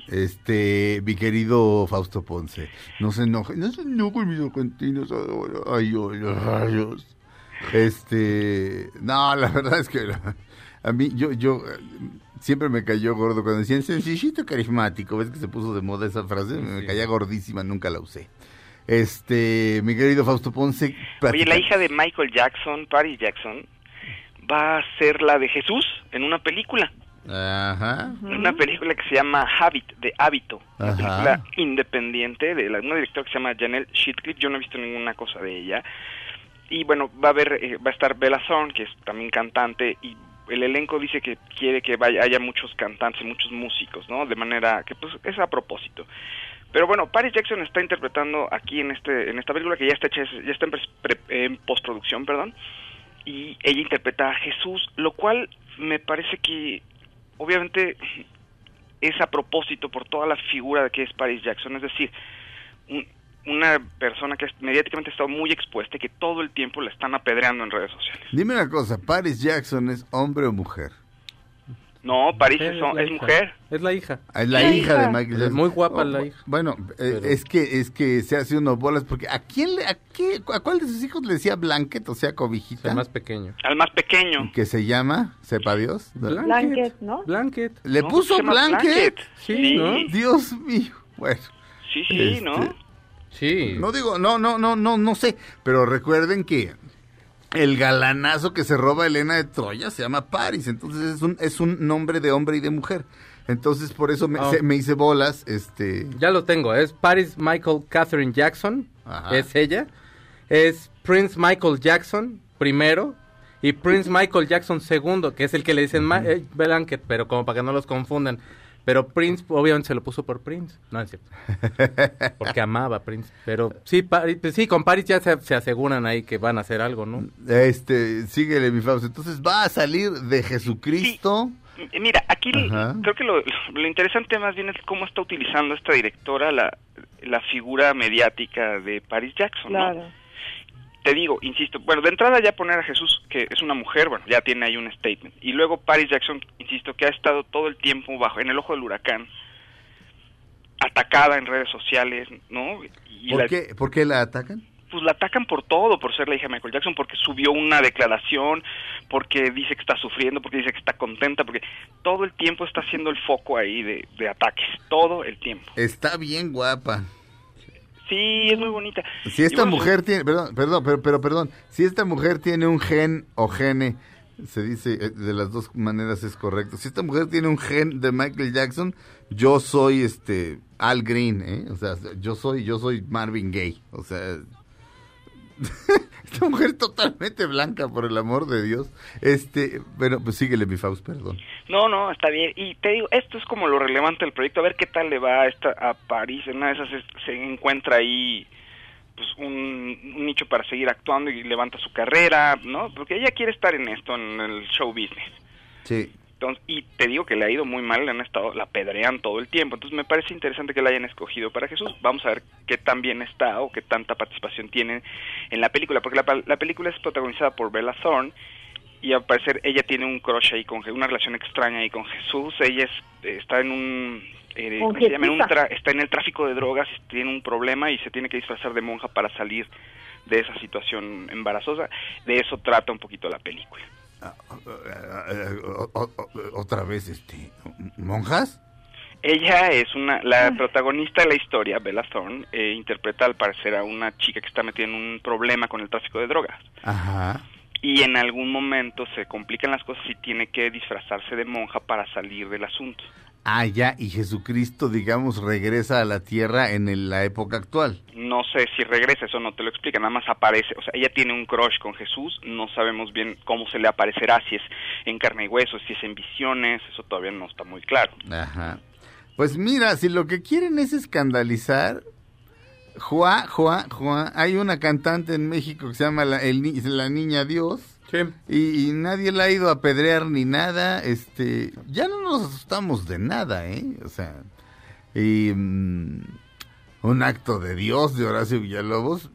Este, mi querido Fausto Ponce, no se enoje, no se enojen mis argentinos ahora. Ay, ay, rayos. Este, no, la verdad es que a mí, yo, yo, siempre me cayó gordo cuando decían sencillito carismático. ¿Ves que se puso de moda esa frase? Me caía gordísima, nunca la usé. Este, mi querido Fausto Ponce. Oye, la hija de Michael Jackson, Paris Jackson, va a ser la de Jesús en una película. Ajá. Una película que se llama Habit, de Hábito. Una Ajá. película independiente de la, una directora que se llama Janelle Shitcliffe. Yo no he visto ninguna cosa de ella. Y bueno, va a haber, eh, va a estar Bella Thorne, que es también cantante, y el elenco dice que quiere que vaya, haya muchos cantantes y muchos músicos, ¿no? De manera que pues es a propósito. Pero bueno, Paris Jackson está interpretando aquí en este en esta película que ya está hecha, ya está en, pre- en postproducción, perdón, y ella interpreta a Jesús, lo cual me parece que obviamente es a propósito por toda la figura de que es Paris Jackson, es decir, un- una persona que mediáticamente ha estado muy expuesta y que todo el tiempo la están apedreando en redes sociales. Dime una cosa, ¿Paris Jackson es hombre o mujer? No, Paris Es es, mujer. Es la hija. Es la La hija hija. de Michael Es muy guapa Oh, la hija. Bueno, eh, Pero- es que es que se hace unos bolas porque ¿a quién le, a qué, a cuál de sus hijos le decía blanket, o sea, cobijita? El más pequeño. Al más pequeño. que se llama, sepa Dios. Blanket, ¿no? Blanket. Le No, puso blanket. Sí, ¿no? Dios mío. Bueno, Sí, sí, ¿no? Este, Sí. no digo, no, no, no, no, no sé, pero recuerden que el galanazo que se roba Elena de Troya se llama Paris, entonces es un es un nombre de hombre y de mujer. Entonces por eso me, se- me hice bolas, este, Ya lo tengo. Es Paris Michael Catherine Jackson. Ajá. Es ella. Es Prince Michael Jackson primero. Y Prince <laughs> Michael Jackson segundo, que es el que le dicen eh, Blanket, pero como para que no los confundan. Pero Prince, obviamente se lo puso por Prince. No es cierto. <laughs> Porque amaba a Prince. Pero sí, Paris, pues sí, con Paris ya se, se aseguran ahí que van a hacer algo, ¿no? este, síguele mi Fausto. Entonces va a salir de Jesucristo. Mira, aquí Ajá. creo que lo, lo interesante más bien es cómo está utilizando esta directora la, la figura mediática de Paris Jackson, ¿no? Te digo, insisto, bueno, de entrada ya poner a Jesús, que es una mujer, bueno, ya tiene ahí un statement. Y luego Paris Jackson, insisto, que ha estado todo el tiempo bajo, en el ojo del huracán. atacada en redes sociales, ¿no? Y ¿Por, la- qué, ¿Por qué la atacan? pues la atacan por todo, por ser la hija de Michael Jackson, porque subió una declaración, porque dice que está sufriendo, porque dice que está contenta, porque todo el tiempo está siendo el foco ahí de, de ataques, todo el tiempo. Está bien guapa. Sí, es muy bonita. Si esta bueno, mujer tiene, perdón, perdón, pero, pero perdón, si esta mujer tiene un gen o gene, se dice eh, de las dos maneras es correcto. Si esta mujer tiene un gen de Michael Jackson, yo soy este Al Green, ¿eh? O sea, yo soy yo soy Marvin Gaye, o sea, <laughs> esta mujer totalmente blanca por el amor de Dios. Este, bueno, pues síguele mi Faust, perdón. No, no, está bien. Y te digo, esto es como lo relevante del proyecto, a ver qué tal le va a, esta, a París. En una de esas es- se encuentra ahí pues un, un nicho para seguir actuando y levanta su carrera, ¿no? Porque ella quiere estar en esto, en el show business. Sí. Entonces, y te digo que le ha ido muy mal, le han estado, la pedrean todo el tiempo. Entonces me parece interesante que la hayan escogido para Jesús. Vamos a ver qué tan bien está o qué tanta participación tiene en la película, porque la, la película es protagonizada por Bella Thorne y al parecer ella tiene un crush ahí con una relación extraña ahí con Jesús. Ella es, está en un eh, Con ¿cómo se llama? En un Jesusa. tra- está en el tráfico de drogas, tiene un problema y se tiene que disfrazar de monja para salir de esa situación embarazosa. De eso trata un poquito la película. Eh, o- o- o- otra vez este monjas? Ella es una, la protagonista de la historia, Bella Thorne, eh, interpreta al parecer a una chica que está metida en un problema con el tráfico de drogas. Ajá. Y en algún momento se complican las cosas y tiene que disfrazarse de monja para salir del asunto. Ah, ya, y Jesucristo, digamos, regresa a la tierra en el- la época actual. No sé si regresa, eso no te lo explica, nada más aparece. O sea, ella tiene un crush con Jesús, no sabemos bien cómo se le aparecerá, si es en carne y hueso, si es en visiones, eso todavía no está muy claro. Ajá. Pues mira, si lo que quieren es escandalizar, Juá, Juá, Juá, hay una cantante en México que se llama la, el la Niña Dios. Y, y nadie la ha ido a apedrear ni nada, este, ya no nos asustamos de nada, ¿eh? O sea, y mm, un acto de Dios de Horacio Villalobos,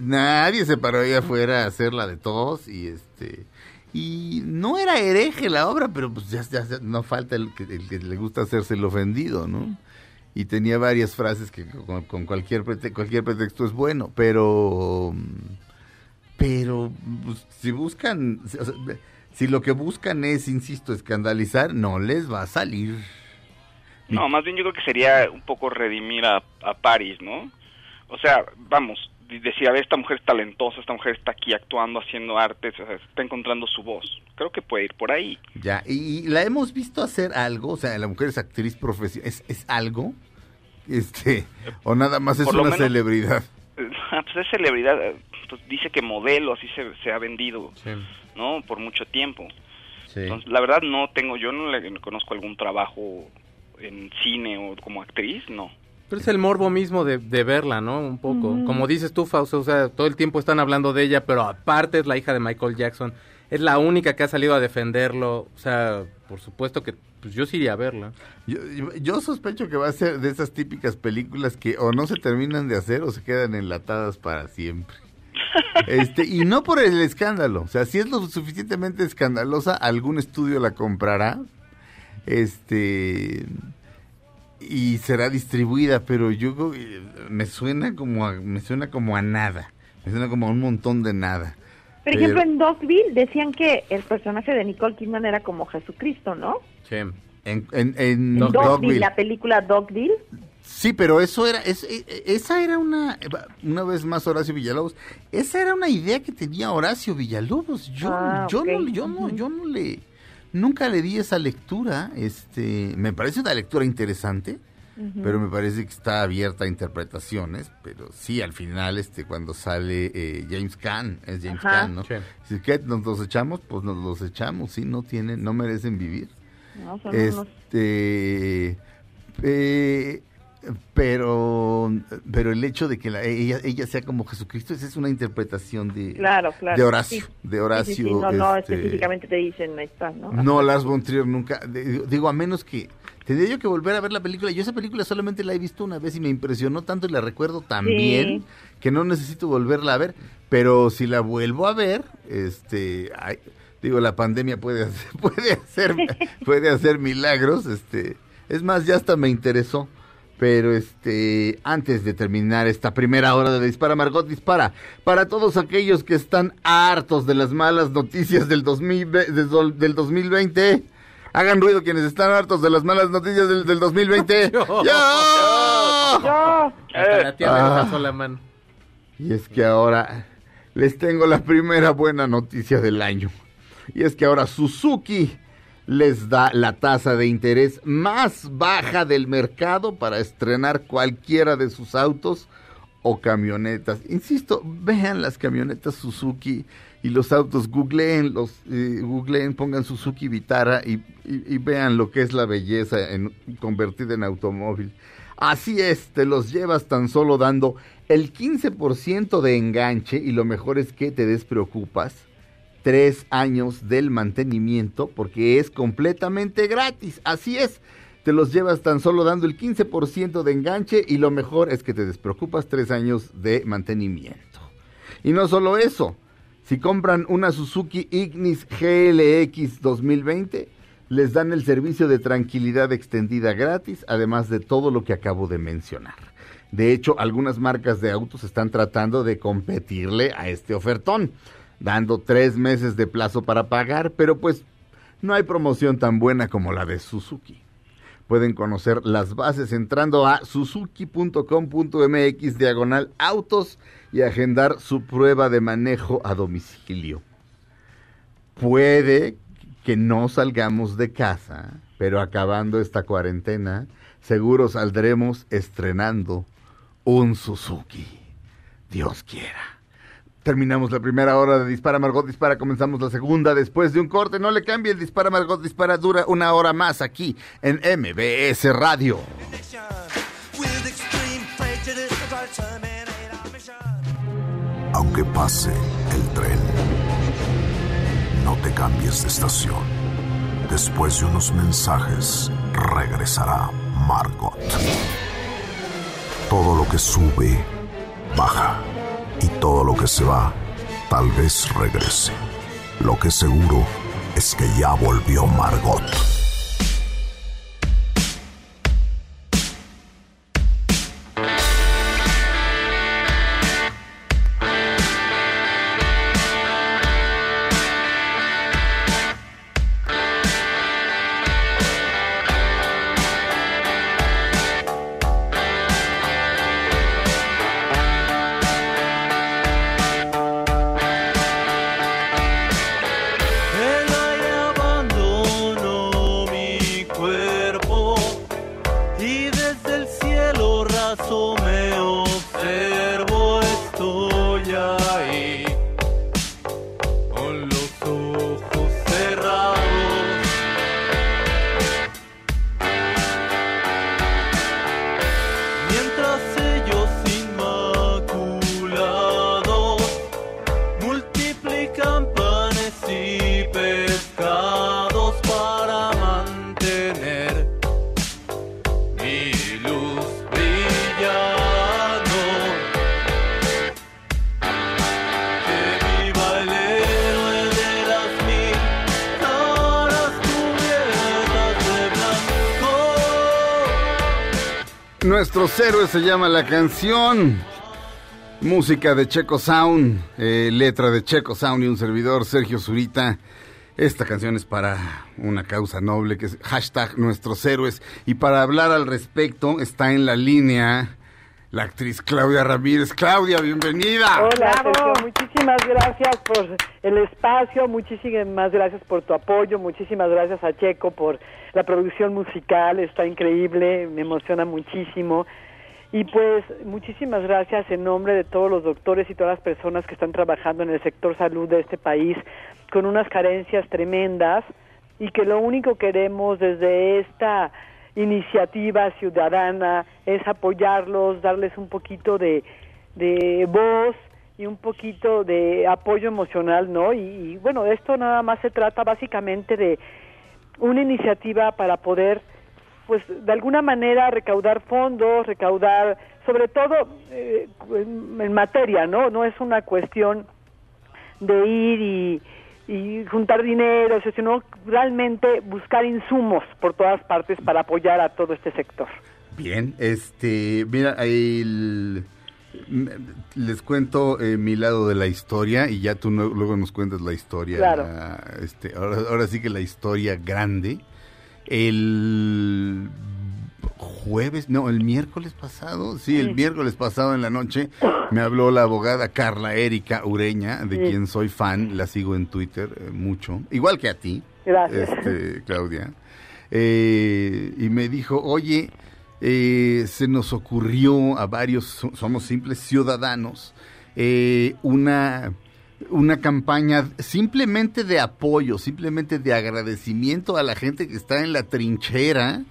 nadie se paró ahí afuera a hacerla de todos y este, y no era hereje la obra, pero pues ya, ya- no falta el que, el que le gusta hacerse el ofendido, ¿no? Y tenía varias frases que con, con cualquier, prete- cualquier pretexto es bueno, pero... mm, Pero pues, si buscan, si, o sea, si lo que buscan es, insisto, escandalizar, no les va a salir. No, más bien yo creo que sería un poco redimir a, a Paris, ¿no? O sea, vamos, decir, a ver, esta mujer es talentosa, esta mujer está aquí actuando, haciendo arte, o sea, está encontrando su voz. Creo que puede ir por ahí. Ya, y, y la hemos visto hacer algo, o sea, la mujer es actriz profesional, ¿es, es algo? Este, o nada más es una menos- celebridad. <laughs> Ah, pues es celebridad, eh, pues dice que modelo, así se, se ha vendido, ¿no? Por mucho tiempo. Entonces, la verdad no tengo, yo no le conozco algún trabajo en cine o como actriz, no. Pero es el morbo mismo de, de verla, ¿no? Un poco. Como dices tú, Fausto, o sea, todo el tiempo están hablando de ella, pero aparte es la hija de Michael Jackson. Es la única que ha salido a defenderlo. O sea, por supuesto que pues yo sí iría a verla. Yo, yo- yo sospecho que va a ser de esas típicas películas que o no se terminan de hacer o se quedan enlatadas para siempre. <laughs> Este, y no por el escándalo, o sea, si es lo suficientemente escandalosa, algún estudio la comprará. Este y será distribuida, pero yo creo que me suena como a, me suena como a nada. Me suena como a un montón de nada. Por Pero- ejemplo, en Dogville decían que el personaje de Nicole Kidman era como Jesucristo, ¿no? Sí. En, en, en En Dogville. Dogville, la película Dogville. Sí, pero eso era, es- e- e- esa era una, una vez más Horacio Villalobos, esa era una idea que tenía Horacio Villalobos. Yo, Ah, yo no, yo no, yo no le, nunca le di esa lectura. Este, me parece una lectura interesante, Pero me parece que está abierta a interpretaciones. Pero sí, al final, este, cuando sale eh, James Caan, es James Ajá. Caan, ¿no? Sí. Si que nos los echamos, pues nos los echamos. Sí, no tienen, no merecen vivir. No, son unos- Este, eh, pero, pero el hecho de que la- ella, ella sea como Jesucristo, esa es una interpretación de, Claro, claro. de Horacio, Sí. de Horacio. Sí, sí, sí, No, no, este, específicamente te dicen, ahí está, ¿no? no, Lars von Trier nunca, de- digo, a menos que tendría yo que volver a ver la película. Yo esa película solamente la he visto una vez y me impresionó tanto y la recuerdo tan bien que no necesito volverla a ver. Pero si la vuelvo a ver, este, ay, digo, la pandemia puede hacer, <laughs> puede hacer, <laughs> puede hacer milagros. Este, es más, ya hasta me interesó. Pero este, antes de terminar esta primera hora de Dispara, Margot Dispara, para todos aquellos que están hartos de las malas noticias del, 2000, del, del 2020, hagan ruido quienes están hartos de las malas noticias del, del 2020. <laughs> ¡Yo! Hasta la tía me Ah. pasó la mano. Y es que ahora les tengo la primera buena noticia del año. Y es que ahora Suzuki les da la tasa de interés más baja del mercado para estrenar cualquiera de sus autos o camionetas. Insisto, vean las camionetas Suzuki y los autos, googleen, los, eh, googleen, pongan Suzuki Vitara y, vean lo que es la belleza convertida en automóvil. Así es, te los llevas tan solo dando el 15% de enganche y lo mejor es que te despreocupas tres años del mantenimiento porque es completamente gratis. Así es, te los llevas tan solo dando el 15% de enganche y lo mejor es que te despreocupas tres años de mantenimiento. Y no solo eso, si compran una Suzuki Ignis GLX 2020, les dan el servicio de tranquilidad extendida gratis, además de todo lo que acabo de mencionar. De hecho, algunas marcas de autos están tratando de competirle a este ofertón, dando tres meses de plazo para pagar, pero pues no hay promoción tan buena como la de Suzuki. Pueden conocer las bases entrando a suzuki.com.mx diagonal autos y agendar su prueba de manejo a domicilio. Puede que no salgamos de casa, pero acabando esta cuarentena, seguro saldremos estrenando un Suzuki. Dios quiera. Terminamos la primera hora de Dispara Margot Dispara, comenzamos la segunda después de un corte. No le cambie el Dispara Margot Dispara, dura una hora más aquí en MBS Radio. Aunque pase el tren, no te cambies de estación. Después de unos mensajes, regresará Margot. Todo lo que sube, baja. Todo lo que se va, tal vez regrese. Lo que seguro es que ya volvió Margot. Héroes se llama la canción. Música de Checo Sound, eh, letra de Checo Sound y un servidor, Sergio Zurita. Esta canción es para una causa noble que es hashtag Nuestros Héroes. Y para hablar al respecto está en la línea la actriz Claudia Ramírez. Claudia, bienvenida. Hola, Sergio, muchísimas gracias por el espacio, muchísimas gracias por tu apoyo, muchísimas gracias a Checo por la producción musical, está increíble, me emociona muchísimo. Y pues muchísimas gracias en nombre de todos los doctores y todas las personas que están trabajando en el sector salud de este país con unas carencias tremendas y que lo único que queremos desde esta iniciativa ciudadana es apoyarlos, darles un poquito de, de voz y un poquito de apoyo emocional, ¿no? Y, y, bueno, esto nada más se trata básicamente de una iniciativa para poder, pues de alguna manera recaudar fondos, recaudar, sobre todo eh, en, en materia, ¿no? No es una cuestión de ir y, y juntar dinero, sino realmente buscar insumos por todas partes para apoyar a todo este sector. Bien, este, mira, el- les cuento eh, mi lado de la historia y ya tú no- luego nos cuentas la historia. Claro. Este, ahora, ahora sí que la historia grande. El jueves, no, el miércoles pasado, sí, el miércoles pasado en la noche me habló la abogada Carla Erika Ureña, de Sí. quien soy fan, la sigo en Twitter eh, mucho, igual que a ti. Gracias. Este, Claudia. Eh, y me dijo, oye, eh, se nos ocurrió a varios, so- somos simples ciudadanos, una, una campaña simplemente de apoyo, simplemente de agradecimiento a la gente que está en la trinchera,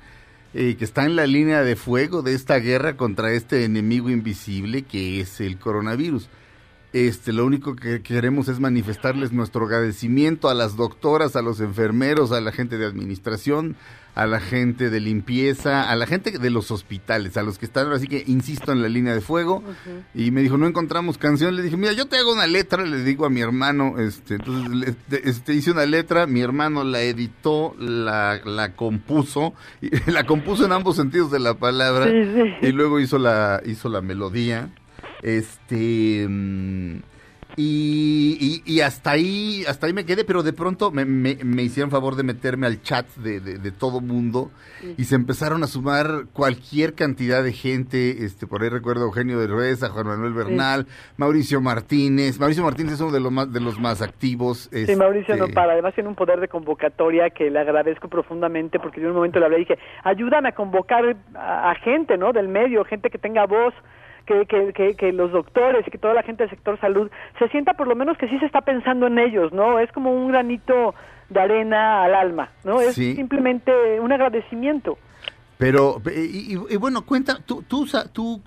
eh, que está en la línea de fuego de esta guerra contra este enemigo invisible que es el coronavirus. Este, lo único que queremos es manifestarles nuestro agradecimiento a las doctoras, a los enfermeros, a la gente de administración, a la gente de limpieza, a la gente de los hospitales, a los que están, así que insisto en la línea de fuego. Y me dijo, no encontramos canción. Le dije, mira, yo te hago una letra, le digo a mi hermano, este, entonces le- este, hice una letra, mi hermano la editó, la, la compuso, y, <laughs> la compuso en ambos sentidos de la palabra, Sí, sí. y luego hizo la, hizo la melodía. Este mm, y, y- y hasta ahí, hasta ahí me quedé, pero de pronto me, me- me hicieron favor de meterme al chat de, de- de todo mundo y se empezaron a sumar cualquier cantidad de gente, este por ahí recuerdo a Eugenio de Rueza, Juan Manuel Bernal, Mauricio Martínez, Mauricio Martínez es uno de los más, de los más activos. Sí, Mauricio no este, para. Además tiene un poder de convocatoria que le agradezco profundamente porque yo en un momento le hablé y dije, ayúdame a convocar a, a gente, ¿no? Del medio, gente que tenga voz, que, que, que, que los doctores, que toda la gente del sector salud se sienta por lo menos que sí se está pensando en ellos, ¿no? Es como un granito de arena al alma, ¿no? Es Sí. simplemente un agradecimiento. Pero, y, y- y bueno, cuenta, tú, tú, tú,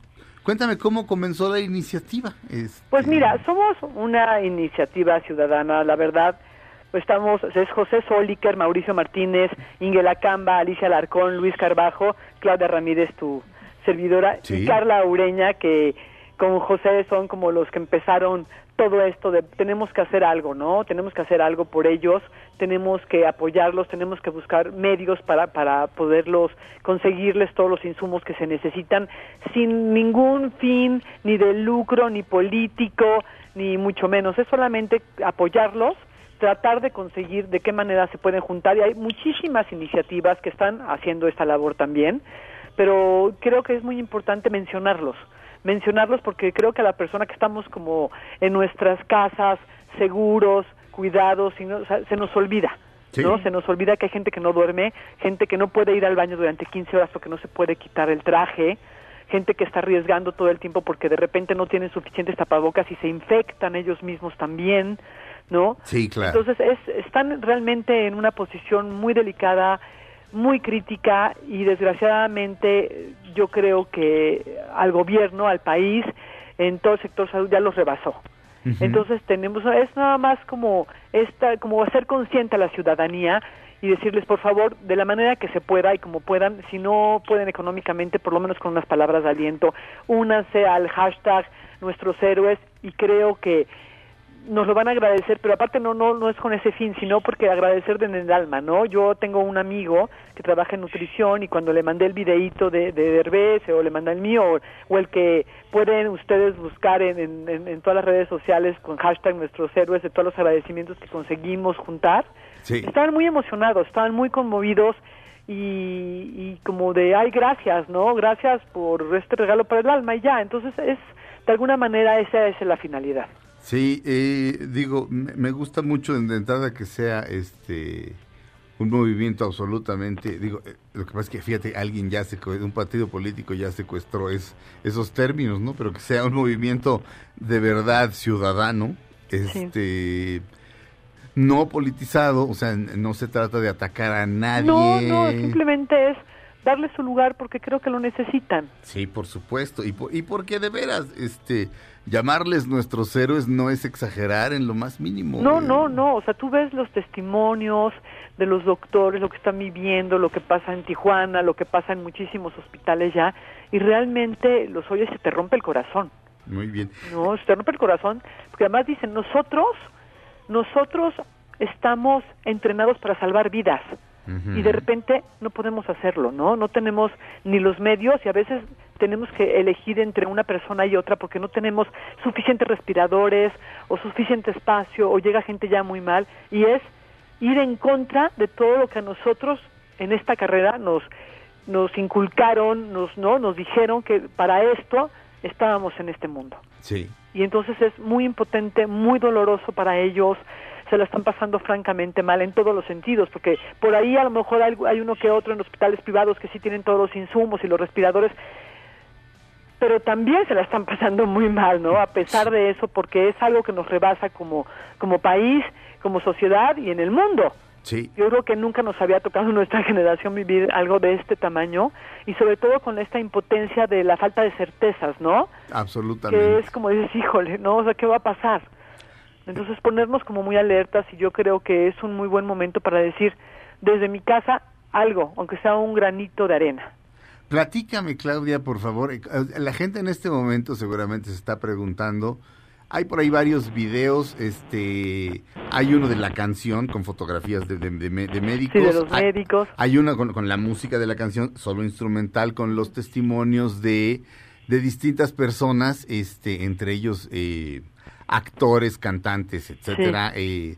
cuéntame cómo comenzó la iniciativa. Este, Pues mira, somos una iniciativa ciudadana, la verdad. pues Estamos, es José Soliker, Mauricio Martínez, Ingela Camba, Alicia Larcón, Luis Carbajo, Claudia Ramírez, tu servidora, Sí. y Carla Ureña, que con José son como los que empezaron todo esto de tenemos que hacer algo, ¿no? Tenemos que hacer algo por ellos, tenemos que apoyarlos, tenemos que buscar medios para, para poderlos conseguirles todos los insumos que se necesitan sin ningún fin ni de lucro, ni político, ni mucho menos. Es solamente apoyarlos, tratar de conseguir de qué manera se pueden juntar y hay muchísimas iniciativas que están haciendo esta labor también, pero creo que es muy importante mencionarlos mencionarlos porque creo que a la persona que estamos como en nuestras casas, seguros, cuidados, y no- o sea, se nos olvida. Sí. ¿no? Se nos olvida que hay gente que no duerme, gente que no puede ir al baño durante 15 horas porque no se puede quitar el traje, gente que está arriesgando todo el tiempo porque de repente no tienen suficientes tapabocas y se infectan ellos mismos también, ¿no? Sí, claro. Entonces es, están realmente en una posición muy delicada, muy crítica y desgraciadamente yo creo que al gobierno, al país, en todo el sector salud ya los rebasó. Entonces tenemos es nada más como esta como hacer consciente a la ciudadanía y decirles por favor de la manera que se pueda y como puedan, si no pueden económicamente, por lo menos con unas palabras de aliento, únanse al hashtag nuestros héroes y creo que nos lo van a agradecer, pero aparte no no no es con ese fin, sino porque agradecer de en el alma, ¿no? Yo tengo un amigo que trabaja en nutrición y cuando le mandé el videíto de, de Derbez o le mandé el mío o, o el que pueden ustedes buscar en, en, en- en todas las redes sociales con hashtag nuestros héroes de todos los agradecimientos que conseguimos juntar, Sí. estaban muy emocionados, estaban muy conmovidos y, y como de, ay, gracias, ¿no? Gracias por este regalo para el alma y ya. Entonces es, de alguna manera esa es la finalidad. Sí, eh, digo, me gusta mucho de entrada que sea este un movimiento absolutamente, digo, eh, lo que pasa es que fíjate, alguien ya se, un partido político ya secuestró es, esos términos, ¿no? Pero que sea un movimiento de verdad ciudadano, este, no politizado, o sea, no se trata de atacar a nadie. No, no, simplemente es darle su lugar porque creo que lo necesitan. Sí, por supuesto. Y, por- y porque de veras, este, llamarles nuestros héroes no es exagerar en lo más mínimo. No, eh. no, no, o sea, tú ves los testimonios de los doctores, lo que están viviendo, lo que pasa en Tijuana, lo que pasa en muchísimos hospitales ya, y realmente los oyes y se te rompe el corazón. Muy bien. No, se te rompe el corazón, porque además dicen, nosotros, nosotros estamos entrenados para salvar vidas. Y de repente no podemos hacerlo, ¿no? No tenemos ni los medios y a veces tenemos que elegir entre una persona y otra porque no tenemos suficientes respiradores o suficiente espacio o llega gente ya muy mal y es ir en contra de todo lo que a nosotros en esta carrera nos nos inculcaron, nos no, nos dijeron que para esto estábamos en este mundo. Sí. Y entonces es muy impotente, muy doloroso para ellos, se la están pasando francamente mal en todos los sentidos, porque por ahí a lo mejor hay, hay uno que otro en hospitales privados que sí tienen todos los insumos y los respiradores, pero también se la están pasando muy mal, ¿no? A pesar de eso, porque es algo que nos rebasa como, como país, como sociedad y en el mundo. Sí. Yo creo que nunca nos había tocado en nuestra <laughs> generación vivir algo de este tamaño y sobre todo con esta impotencia de la falta de certezas, ¿no? Absolutamente. que es como dices, híjole, ¿no? O sea, ¿qué va a pasar? Entonces ponernos como muy alertas y yo creo que es un muy buen momento para decir desde mi casa algo, aunque sea un granito de arena. Platícame, Claudia, por favor. Eh, La gente en este momento seguramente se está preguntando. Hay por ahí varios videos, este, hay uno de la canción con fotografías de, de- de me- de médicos. Sí, de los Hay- médicos. Hay una con, con la música de la canción, solo instrumental, con los testimonios de, de distintas personas, este, entre ellos eh, actores, cantantes, etcétera. Eh,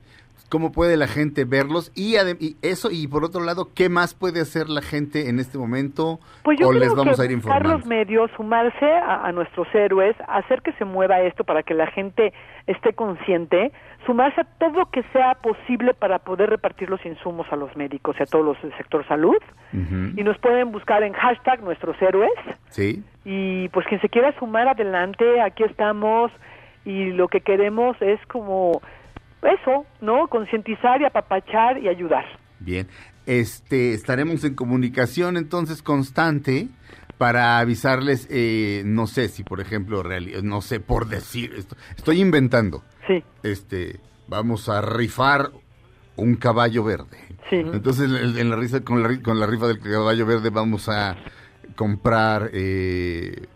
¿Cómo puede la gente verlos? Y, y eso, y por otro lado, ¿qué más puede hacer la gente en este momento? Pues yo ¿O creo les vamos que a ir buscar informando? los medios, sumarse a, a nuestros héroes, hacer que se mueva esto para que la gente esté consciente, sumarse a todo lo que sea posible para poder repartir los insumos a los médicos y a todos los del sector salud. Y nos pueden buscar en hashtag nuestros héroes. Sí. Y pues quien se quiera sumar adelante, aquí estamos y lo que queremos es como eso, ¿no? Concientizar y apapachar y ayudar. Bien, este, estaremos en comunicación entonces constante para avisarles, eh, no sé si por ejemplo, no sé por decir, esto, estoy inventando. Sí. Este, vamos a rifar un caballo verde. Sí. Entonces en la risa con la, con la rifa del caballo verde vamos a comprar eh,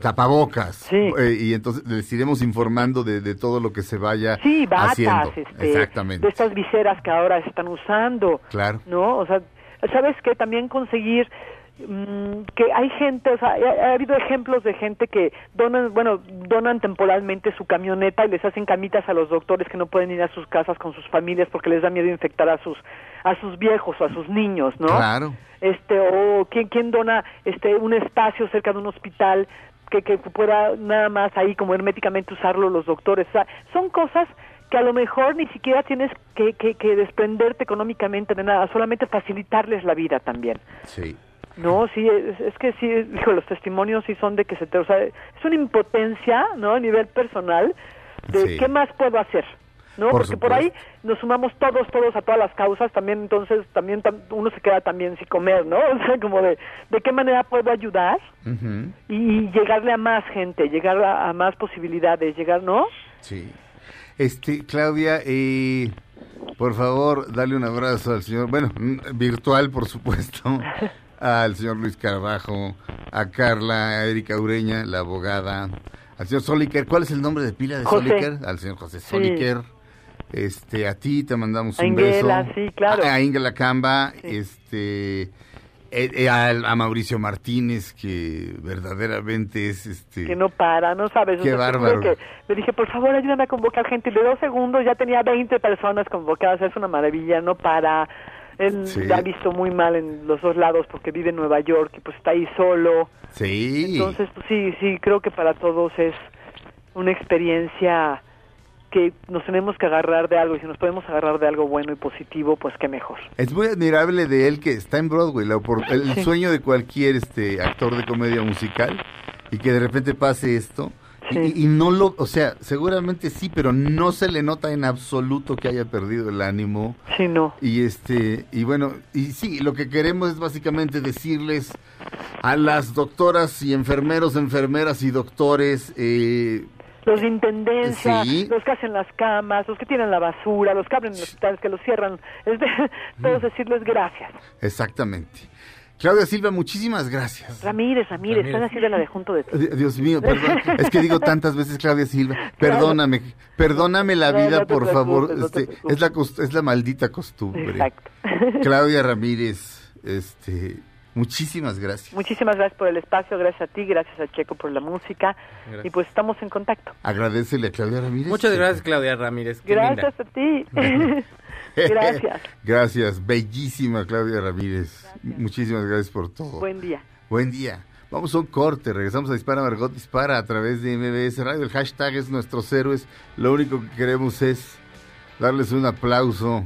tapabocas. Eh, y entonces les iremos informando de, de todo lo que se vaya Sí, batas, haciendo. este, Exactamente. de estas viseras que ahora se están usando. Claro. ¿no? O sea, ¿sabes qué? También conseguir que hay gente, o sea, ha, ha habido ejemplos de gente que donan, bueno, donan temporalmente su camioneta y les hacen camitas a los doctores que no pueden ir a sus casas con sus familias porque les da miedo infectar a sus a sus viejos o a sus niños, ¿no? Claro. Este o quién quién dona este un espacio cerca de un hospital que, que pueda nada más ahí como herméticamente usarlo los doctores. O sea, son cosas que a lo mejor ni siquiera tienes que, que, que desprenderte económicamente de nada, solamente facilitarles la vida también. Sí. No, sí, es, es que sí, <laughs> dijo, los testimonios sí son de que se te, o sea, es una impotencia, ¿no? A nivel personal, de Sí. qué más puedo hacer, ¿no? Por Porque por ahí nos sumamos todos, todos a todas las causas, también entonces, también tam- uno se queda también sin comer, ¿no? <laughs> O sea, como de, ¿de qué manera puedo ayudar? Y llegarle a más gente, llegar a, a más posibilidades, llegar, ¿no? Sí. Este, Claudia, eh, por favor, dale un abrazo al señor, bueno, mm, virtual, por supuesto, <laughs> al señor Luis Carbajo, a Carla, a Erika Ureña, la abogada, al señor Soliker. ¿Cuál es el nombre de pila de José. Soliker? Al señor José Sí. Soliker. Este, a ti te mandamos A un Ingela, beso. sí, claro. A, a Ingela Camba, este, eh, eh, a, a Mauricio Martínez, que verdaderamente es este. que no para, no sabes. Qué bárbaro. que le dije, por favor, ayúdame a convocar gente. Y de dos segundos ya tenía 20 personas convocadas. Es una maravilla, no para. Él Sí. la ha visto muy mal en los dos lados porque vive en Nueva York y pues está ahí solo. Sí. Entonces, pues, sí, sí, creo que para todos es una experiencia que nos tenemos que agarrar de algo y si nos podemos agarrar de algo bueno y positivo, pues qué mejor. Es muy admirable de él que está en Broadway, la opor- el Sí. sueño de cualquier este actor de comedia musical y que de repente pase esto y- y, y no lo, o sea, seguramente sí, pero no se le nota en absoluto que haya perdido el ánimo. Sí, no. Y este y bueno, y sí, lo que queremos es básicamente decirles a las doctoras y enfermeros, enfermeras y doctores eh, Los de intendencia, Sí. los que hacen las camas, los que tiran la basura, los que abren los hospitales, que los cierran, es de, <laughs> todos decirles gracias. Exactamente. Claudia Silva, muchísimas gracias. Ramírez, Ramírez, están haciendo la de junto de ti. Di- Dios mío, perdón. <laughs> Es que digo tantas veces Claudia Silva. Perdóname, perdóname la No, vida, no por favor. no Este, es la es la maldita costumbre. Exacto. <laughs> Claudia Ramírez, este, muchísimas gracias. Muchísimas gracias por el espacio, gracias a ti, gracias a Checo por la música. Gracias. Y pues estamos en contacto. Agradecele a Claudia Ramírez. Muchas gracias, Claudia Ramírez. qué Gracias a ti. <laughs> gracias. <laughs> Gracias, bellísima Claudia Ramírez. Muchísimas gracias por todo. Buen día. Buen día. Vamos a un corte, regresamos a Dispara Margot Dispara a través de MBS Radio. El hashtag es nuestros héroes. Lo único que queremos es darles un aplauso,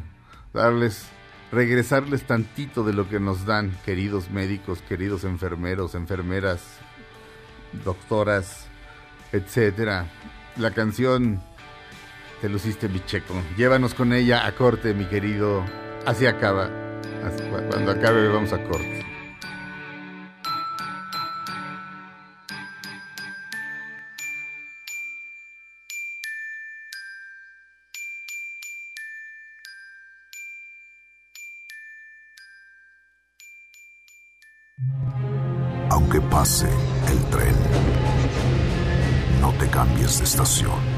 darles, regresarles tantito de lo que nos dan, queridos médicos, queridos enfermeros, enfermeras, doctoras, etcétera. La canción Te luciste mi checo. Llévanos con ella a corte, mi querido. Así acaba. Cuando acabe vamos a corte. Aunque pase el tren, no te cambies de estación.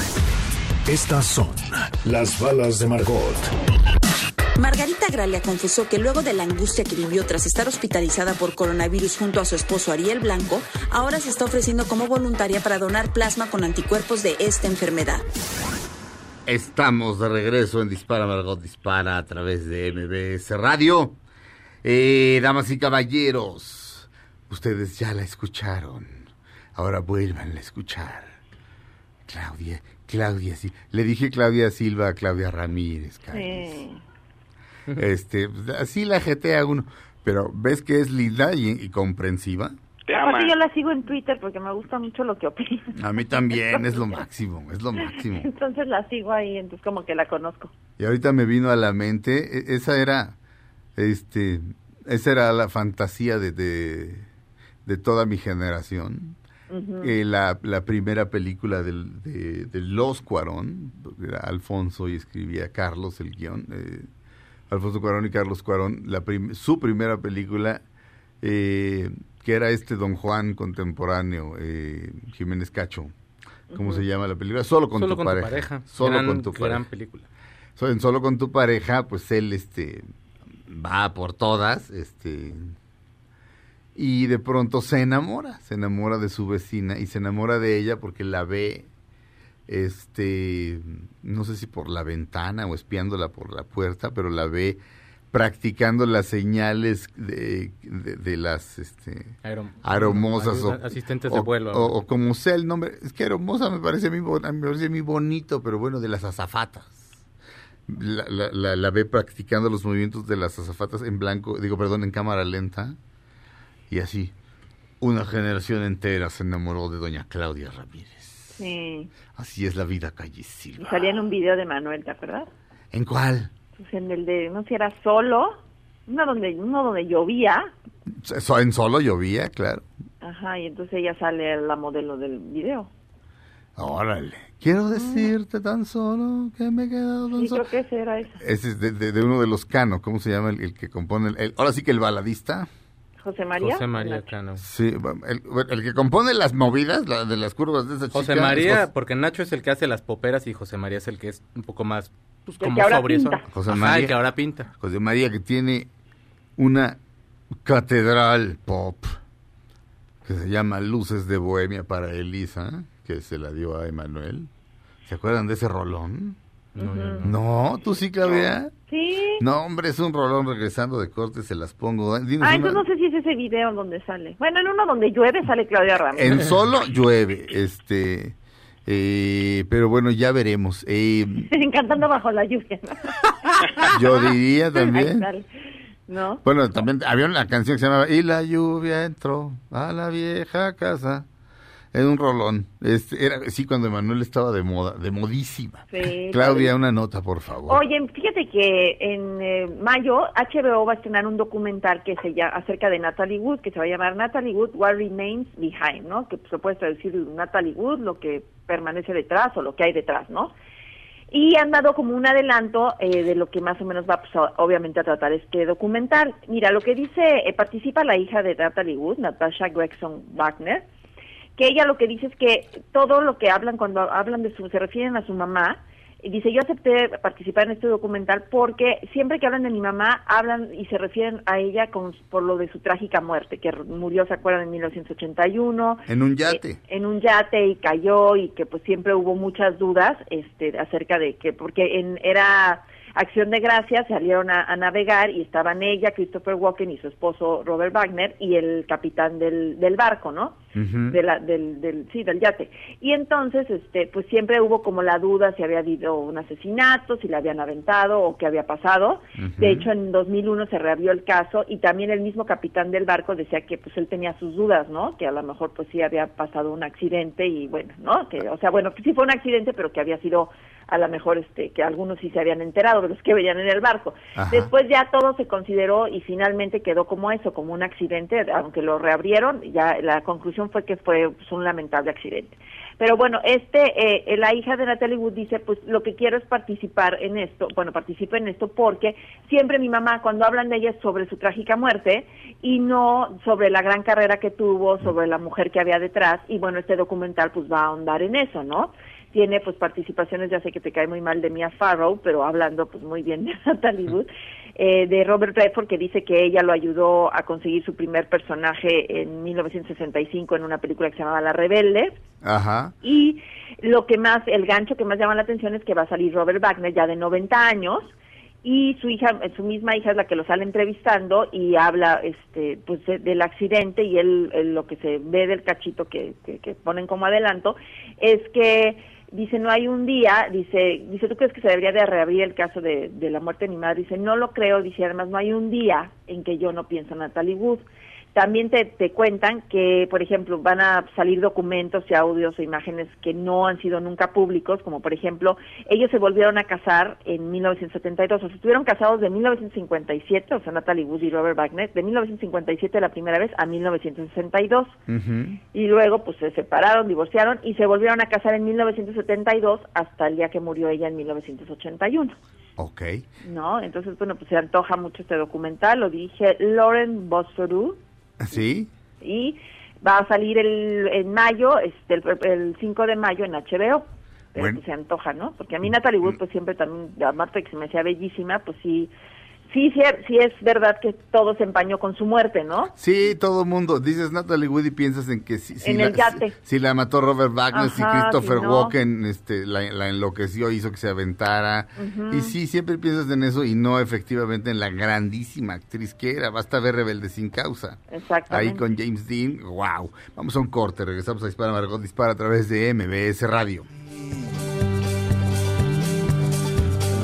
Estas son las balas de Margot. Margarita Gralia confesó que luego de la angustia que vivió tras estar hospitalizada por coronavirus junto a su esposo Ariel Blanco, ahora se está ofreciendo como voluntaria para donar plasma con anticuerpos de esta enfermedad. Estamos de regreso en Dispara Margot Dispara a través de MBS Radio. Eh, damas y caballeros, ustedes ya la escucharon. Ahora vuelvan a escuchar. Claudia, Claudia, sí. Le dije Claudia Silva a Claudia Ramírez. Sí. Este, así la jetea uno. Pero ves que es linda y, y comprensiva. Te ama. yo la sigo en Twitter porque me gusta mucho lo que opina. A mí también es lo <laughs> máximo, es lo máximo. Entonces la sigo ahí, entonces como que la conozco. Y ahorita me vino a la mente, e- esa era, este, esa era la fantasía de, de, de toda mi generación. Ujú. Eh, la, la primera película del, de, de Los Cuarón, era Alfonso y escribía Carlos el guion, eh, Alfonso Cuarón y Carlos Cuarón, la prim- su primera película, eh, que era este Don Juan contemporáneo, eh, Jiménez Cacho. ¿Cómo Ujú. se llama la película? Solo con Solo tu con tu pareja. pareja. Solo Gran- con tu gran pareja. película. So- en Solo con tu pareja, pues él este va por todas, este y de pronto se enamora, se enamora de su vecina y se enamora de ella porque la ve este no sé si por la ventana o espiándola por la puerta, pero la ve practicando las señales de, de- de las este Aerom- aromosas o, asistentes de o- vuelo. o- o como sea el nombre es que aromosa me parece muy, me parece muy bonito pero bueno de las azafatas la, la, la- la ve practicando los movimientos de las azafatas en blanco digo perdón en cámara lenta y así una generación entera se enamoró de doña Claudia Ramírez Sí. así es la vida calle Y Silva salía en un video de Manuel, ¿te acuerdas? ¿en cuál? Pues en el de, no sé si era solo, uno donde, uno donde llovía, en solo llovía claro ajá, y entonces ella sale la modelo del video. órale quiero decirte tan solo que me he quedado tan Sí, solo creo que ese era ese. Ese es de, de- de uno de los Cano, ¿cómo se llama? El, el que compone, el, el- ahora sí que el baladista. José María. José María. Cano. Sí, el, el que compone las movidas, la- de las curvas de esa chica. José María, porque Nacho es el que hace las poperas y José María es el que es un poco más, pues, como. ¿sabes? José Ajá, María. el que ahora pinta. José María que tiene una catedral pop que se llama Luces de Bohemia para Elisa, que se la dio a Emanuel. ¿Se acuerdan de ese rolón? No, yo no. No, ¿tú sí, Claudia? Sí. No, hombre, es un rolón regresando de corte, se las pongo. Dinos Ah, una- entonces no sé si es ese video donde sale. Bueno, en uno donde llueve sale Claudia Ramírez. En <laughs> solo llueve, este, eh, pero bueno, ya veremos. Eh, Cantando bajo la lluvia. ¿no? <laughs> yo diría también. ¿No? Bueno, también había una canción que se llamaba Y la lluvia entró a la vieja casa. Es un rolón. Este, era, sí, cuando Emanuel estaba de moda, de modísima. Sí, Claudia, una nota, por favor. Oye, fíjate que en eh, mayo HBO va a estrenar un documental que se llama acerca de Natalie Wood, que se va a llamar Natalie Wood What Remains Behind, ¿no? Que se puede traducir Natalie Wood, lo que permanece detrás o lo que hay detrás, ¿no? Y han dado como un adelanto eh, de lo que más o menos va, pues, obviamente, a tratar este documental. Mira, lo que dice, eh, participa la hija de Natalie Wood, Natasha Gregson Wagner, que ella lo que dice es que todo lo que hablan cuando hablan de su, se refieren a su mamá, y dice, yo acepté participar en este documental porque siempre que hablan de mi mamá, hablan y se refieren a ella con, por lo de su trágica muerte, que murió, ¿se acuerdan?, en 1981 En un yate. eh, en un yate y cayó y que pues siempre hubo muchas dudas este acerca de que porque en era acción de gracias salieron a, a navegar y estaban ella Christopher Walken y su esposo Robert Wagner y el capitán del, del barco no de la- del, del sí del yate. Y entonces este pues siempre hubo como la duda si había habido un asesinato si le habían aventado o qué había pasado. De hecho en 2001 se reabrió el caso y también el mismo capitán del barco decía que pues él tenía sus dudas no que a lo mejor pues sí había pasado un accidente y bueno no que o sea bueno que sí fue un accidente pero que había sido a lo mejor este que algunos sí se habían enterado de los que veían en el barco Ajá. después ya todo se consideró y finalmente quedó como eso como un accidente aunque lo reabrieron ya la conclusión fue que fue pues, un lamentable accidente pero bueno, este, eh, la hija de Natalie Wood dice, pues lo que quiero es participar en esto, bueno, participe en esto porque siempre mi mamá cuando hablan de ella es sobre su trágica muerte y no sobre la gran carrera que tuvo, sobre la mujer que había detrás y bueno, este documental pues va a ahondar en eso, ¿no? Tiene pues participaciones, ya sé que te cae muy mal de Mia Farrow, pero hablando pues muy bien de <laughs> Natalie Wood, eh, de Robert Redford que dice que ella lo ayudó a conseguir su primer personaje en 1965 en una película que se llamaba La Rebelde. Ajá. Y lo que más, el gancho que más llama la atención es que va a salir Robert Wagner ya de 90 años y su hija, su misma hija es la que lo sale entrevistando y habla este pues de- del accidente y él, él lo que se ve del cachito que, que, que ponen como adelanto es que dice no hay un día dice dice tú crees que se debería de reabrir el caso de, de la muerte de mi madre dice no lo creo dice además no hay un día en que yo no pienso en Natalie Wood también te, te cuentan que, por ejemplo, van a salir documentos y audios o imágenes que no han sido nunca públicos, como por ejemplo, ellos se volvieron a casar en 1972, o sea, estuvieron casados de 1957, o sea, Natalie Wood y Robert Wagner, de 1957 la primera vez a 1962 y luego pues se separaron, divorciaron y se volvieron a casar en 1972 hasta el día que murió ella en 1981. Ok. ¿No? Entonces, bueno, pues se antoja mucho este documental, lo dije Lauren Bossoru ¿Sí? y va a salir el, en mayo, este, el, el 5 de mayo en HBO. Pero Bueno. pues se antoja, ¿no? Porque a mí Natalie Wood pues siempre también, aparte que se me hacía bellísima, pues sí, sí, sí, sí es verdad que todo se empañó con su muerte, ¿no? Sí, todo el mundo. Dices Natalie Wood y piensas en que si, si En la. Si, si la mató Robert Wagner, si Christopher no. Walken este, la, la enloqueció, hizo que se aventara. Y sí, siempre piensas en eso y no efectivamente en la grandísima actriz que era. Basta ver Rebelde sin causa. Ahí con James Dean, wow. Vamos a un corte, regresamos a Dispara Margot Dispara a través de MBS Radio.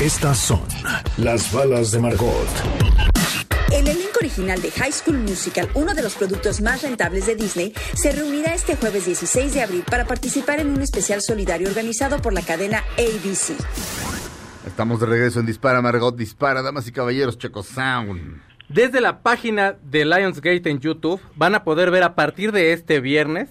Estas son las balas de Margot. El elenco original de High School Musical, uno de los productos más rentables de Disney, se reunirá este jueves 16 de abril para participar en un especial solidario organizado por la cadena ABC. Estamos de regreso en Dispara Margot Dispara, damas y caballeros, Checo Sound. Desde la página de Lionsgate en YouTube van a poder ver a partir de este viernes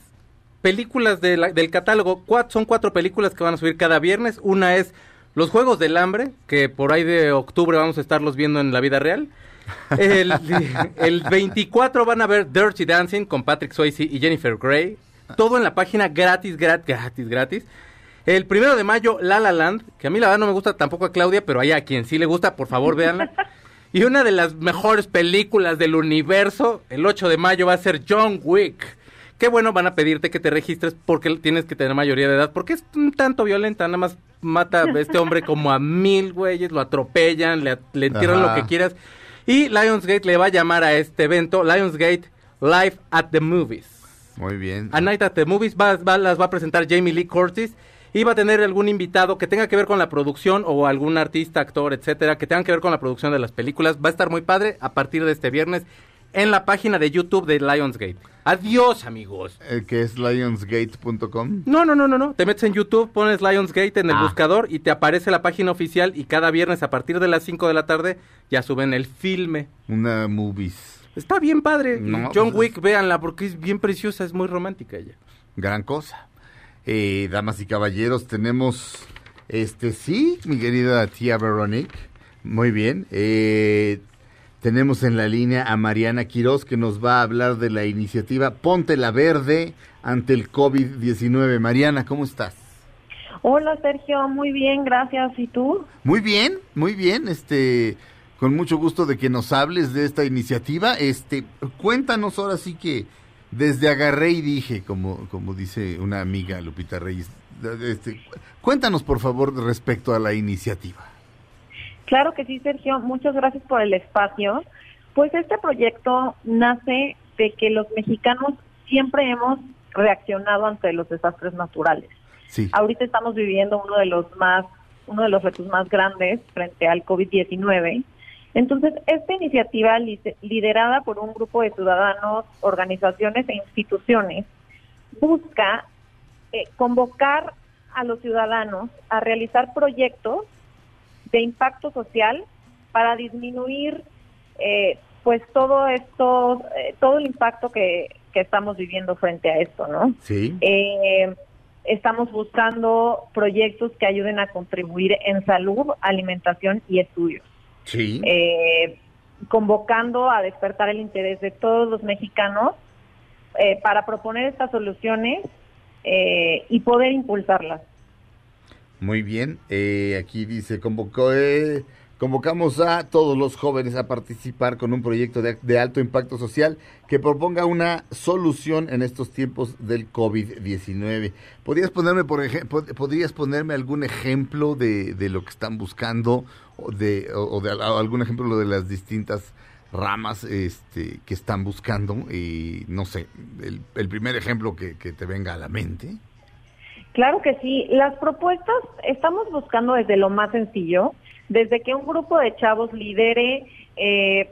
películas de la- del catálogo. Cuat- son cuatro películas que van a subir cada viernes. Una es Los Juegos del Hambre, que por ahí de octubre vamos a estarlos viendo en la vida real. El, <laughs> el 24 van a ver Dirty Dancing con Patrick Swayze y Jennifer Grey. Todo en la página gratis, gratis, gratis, gratis. El primero de mayo, La La Land, que a mí la verdad no me gusta tampoco a Claudia, pero hay a quien sí le gusta, por favor véanla. <laughs> Y una de las mejores películas del universo, el 8 de mayo, va a ser John Wick, qué bueno, van a pedirte que te registres porque tienes que tener mayoría de edad, porque es un tanto violenta, nada más mata a este hombre como a mil güeyes, lo atropellan, le, le entierran Ajá. lo que quieras. Y Lionsgate le va a llamar a este evento Lionsgate Live at the Movies. Muy bien. A Night at the Movies va, va- las va a presentar Jamie Lee Curtis y va a tener algún invitado que tenga que ver con la producción o algún artista, actor, etcétera, que tenga que ver con la producción de las películas. Va a estar muy padre a partir de este viernes en la página de YouTube de Lionsgate. Adiós, amigos. Eh, que es lionsgate.com. No, no, no, no, no. Te metes en YouTube, pones Lionsgate en el Ah. buscador y te aparece la página oficial y cada viernes a partir de las 5 de la tarde ya suben el filme. Una movies. Está bien padre. No, John pues, Wick, véanla porque es bien preciosa, es muy romántica ella. Gran cosa. Eh, damas y caballeros, tenemos, este, sí, mi querida tía Veronique. Muy bien. Eh, tenemos en la línea a Mariana Quiroz que nos va a hablar de la iniciativa Ponte la Verde ante el COVID-19. Mariana, ¿cómo estás? Hola Sergio, muy bien, gracias. ¿Y tú? Muy bien, muy bien. Este, con mucho gusto de que nos hables de esta iniciativa. Este, cuéntanos ahora sí que desde agarré y dije, como, como dice una amiga Lupita Reyes. Este, cuéntanos por favor respecto a la iniciativa. Claro que sí, Sergio. Muchas gracias por el espacio. Pues este proyecto nace de que los mexicanos siempre hemos reaccionado ante los desastres naturales. Sí. Ahorita estamos viviendo uno de los más, uno de los retos más grandes frente al COVID-19. Entonces, esta iniciativa li- liderada por un grupo de ciudadanos, organizaciones e instituciones busca eh, convocar a los ciudadanos a realizar proyectos de impacto social para disminuir eh, pues todo esto, eh, todo el impacto que, que estamos viviendo frente a esto, ¿no? Sí. Eh, estamos buscando proyectos que ayuden a contribuir en salud, alimentación y estudios. Sí. Eh, convocando a despertar el interés de todos los mexicanos para proponer estas soluciones y poder impulsarlas. Muy bien. Eh, aquí dice, convocó, eh, convocamos a todos los jóvenes a participar con un proyecto de, de alto impacto social que proponga una solución en estos tiempos del COVID-19. ¿Podrías ponerme, por ejemplo, podrías ponerme algún ejemplo de, de lo que están buscando o de, o, de al- algún ejemplo de las distintas ramas este, que están buscando? Y no sé, el, el primer ejemplo que, que te venga a la mente. Claro que sí. Las propuestas estamos buscando desde lo más sencillo, desde que un grupo de chavos lidere eh,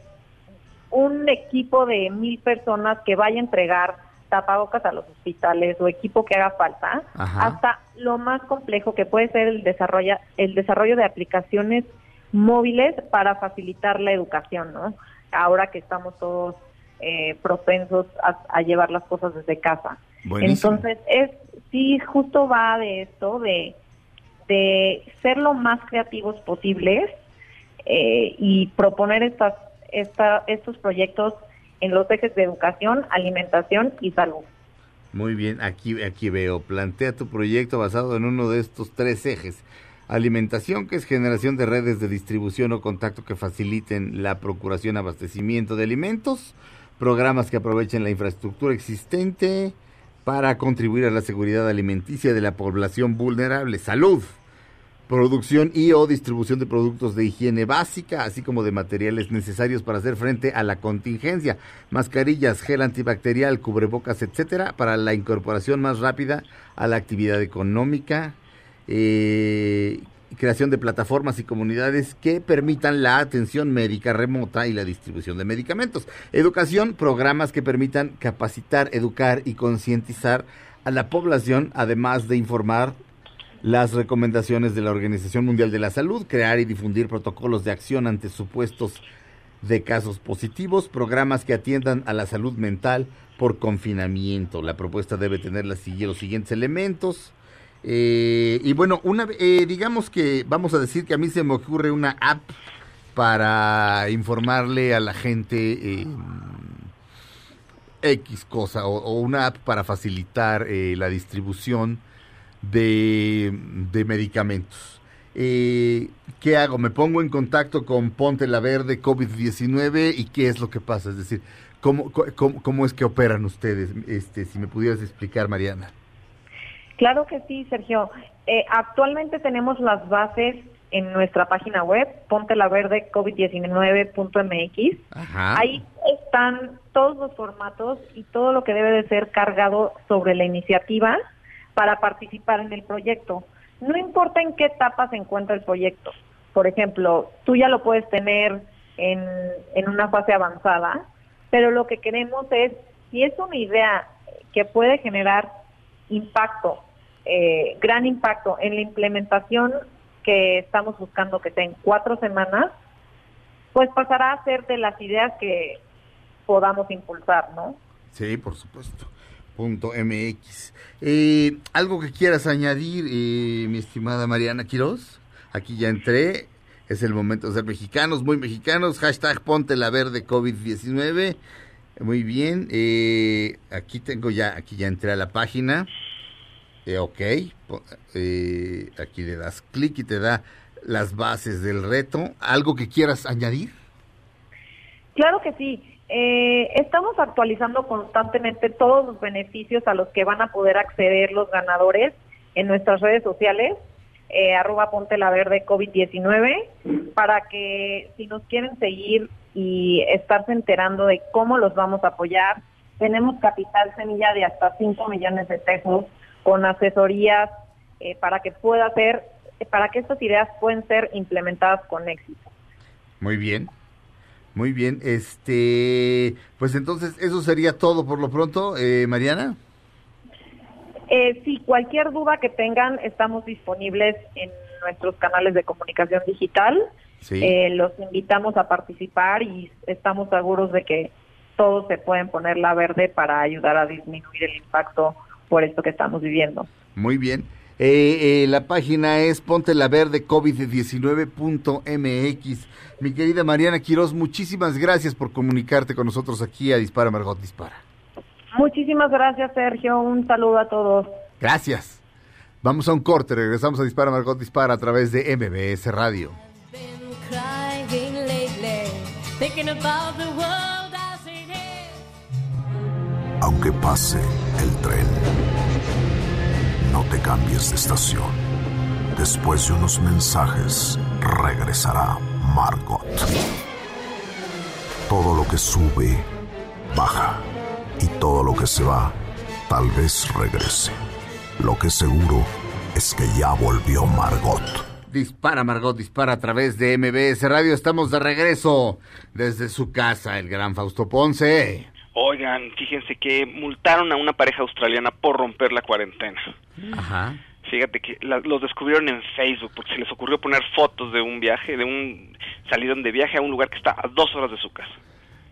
un equipo de mil personas que vaya a entregar tapabocas a los hospitales o equipo que haga falta, Ajá. hasta lo más complejo que puede ser el desarrollo, el desarrollo de aplicaciones móviles para facilitar la educación, ¿no? Ahora que estamos todos eh, propensos a, a llevar las cosas desde casa. Buenísimo. Entonces, es sí, justo va de esto, de, de ser lo más creativos posibles eh, y proponer estas, esta, estos proyectos en los ejes de educación, alimentación y salud. Muy bien, aquí, aquí veo. Plantea tu proyecto basado en uno de estos tres ejes. Alimentación, que es generación de redes de distribución o contacto que faciliten la procuración, abastecimiento de alimentos. Programas que aprovechen la infraestructura existente para contribuir a la seguridad alimenticia de la población vulnerable. Salud. Producción y o distribución de productos de higiene básica, así como de materiales necesarios para hacer frente a la contingencia. Mascarillas, gel antibacterial, cubrebocas, etcétera, para la incorporación más rápida a la actividad económica. Eh, creación de plataformas y comunidades que permitan la atención médica remota y la distribución de medicamentos. Educación, programas que permitan capacitar, educar y concientizar a la población, además de informar las recomendaciones de la Organización Mundial de la Salud, crear y difundir protocolos de acción ante supuestos de casos positivos, programas que atiendan a la salud mental por confinamiento. La propuesta debe tener los siguientes elementos. Eh, y bueno, una, eh, digamos que vamos a decir que a mí se me ocurre una app para informarle a la gente eh, X cosa o, o una app para facilitar eh, la distribución de, de medicamentos. Eh, ¿Qué hago? ¿Me pongo en contacto con Ponte la Verde COVID-19 y qué es lo que pasa? Es decir, ¿cómo, cómo, cómo es que operan ustedes? Este, si me pudieras explicar, Mariana. Claro que sí, Sergio. Eh, actualmente tenemos las bases en nuestra página web, pontelaverde-covid19.mx. Ajá. Ahí están todos los formatos y todo lo que debe de ser cargado sobre la iniciativa para participar en el proyecto. No importa en qué etapa se encuentra el proyecto. Por ejemplo, tú ya lo puedes tener en, en una fase avanzada, pero lo que queremos es, si es una idea que puede generar impacto, eh, gran impacto en la implementación que estamos buscando que sea en cuatro semanas, pues pasará a ser de las ideas que podamos impulsar, ¿no? Sí, por supuesto. Punto MX. Eh, ¿Algo que quieras añadir, eh, mi estimada Mariana Quiroz? Aquí ya entré. Es el momento de ser mexicanos, muy mexicanos. Hashtag Ponte la Verde COVID-19. Muy bien. eh, aquí tengo ya, aquí ya entré a la página. Eh, ok. eh, aquí le das clic y te da las bases del reto. ¿Algo que quieras añadir? Claro que sí. Eh, estamos actualizando constantemente todos los beneficios a los que van a poder acceder los ganadores en nuestras redes sociales, eh, arroba ponte la verde COVID-19, para que si nos quieren seguir y estarse enterando de cómo los vamos a apoyar, tenemos capital semilla de hasta 5 millones de pesos con asesorías eh, para que pueda ser, para que estas ideas puedan ser implementadas con éxito. Muy bien. Muy bien. Este, pues entonces eso sería todo por lo pronto, eh, Mariana. Eh, sí, cualquier duda que tengan, estamos disponibles en nuestros canales de comunicación digital. Sí. Eh, los invitamos a participar y estamos seguros de que todos se pueden poner la verde para ayudar a disminuir el impacto por esto que estamos viviendo. Muy bien. Eh, eh, la página es ponte la verde covid19.mx. Mi querida Mariana Quiroz, muchísimas gracias por comunicarte con nosotros aquí a Dispara Margot Dispara. Muchísimas gracias, Sergio. Un saludo a todos. Gracias. Vamos a un corte, regresamos a Dispara Margot Dispara a través de MBS Radio. Aunque pase el tren, te cambies de estación. Después de unos mensajes, regresará Margot. Todo lo que sube, baja. Y todo lo que se va, tal vez regrese. Lo que seguro es que ya volvió Margot. Dispara Margot, dispara a través de MBS Radio. Estamos de regreso desde su casa, el gran Fausto Ponce. Oigan, fíjense que multaron a una pareja australiana por romper la cuarentena. Ajá. Fíjate que la- los descubrieron en Facebook porque se les ocurrió poner fotos de un viaje, de un salieron de viaje a un lugar que está a dos horas de su casa.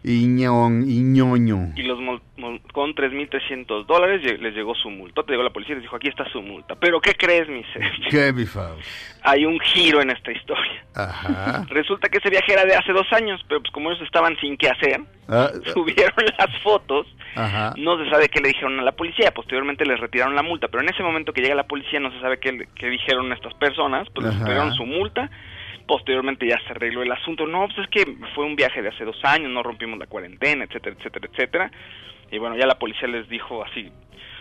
Iñón, Iñoño. Y los mul- mul- con 3.300 dólares les llegó su multa. Te llegó la policía y les dijo, aquí está su multa. Pero ¿qué crees, mi Sergio? ¿Qué, mi Faust? Hay un giro en esta historia. Ajá. <laughs> Resulta que ese viaje era de hace dos años, pero pues como ellos estaban sin qué hacer, <laughs> Ah, subieron las fotos Ajá. No se sabe qué le dijeron a la policía, posteriormente les retiraron la multa, pero en ese momento que llega la policía no se sabe qué, dijeron estas personas, pues les retiraron su multa, posteriormente ya se arregló el asunto, no, pues es que fue un viaje de hace dos años, no rompimos la cuarentena, etcétera, etcétera, etcétera, y bueno, ya la policía les dijo así,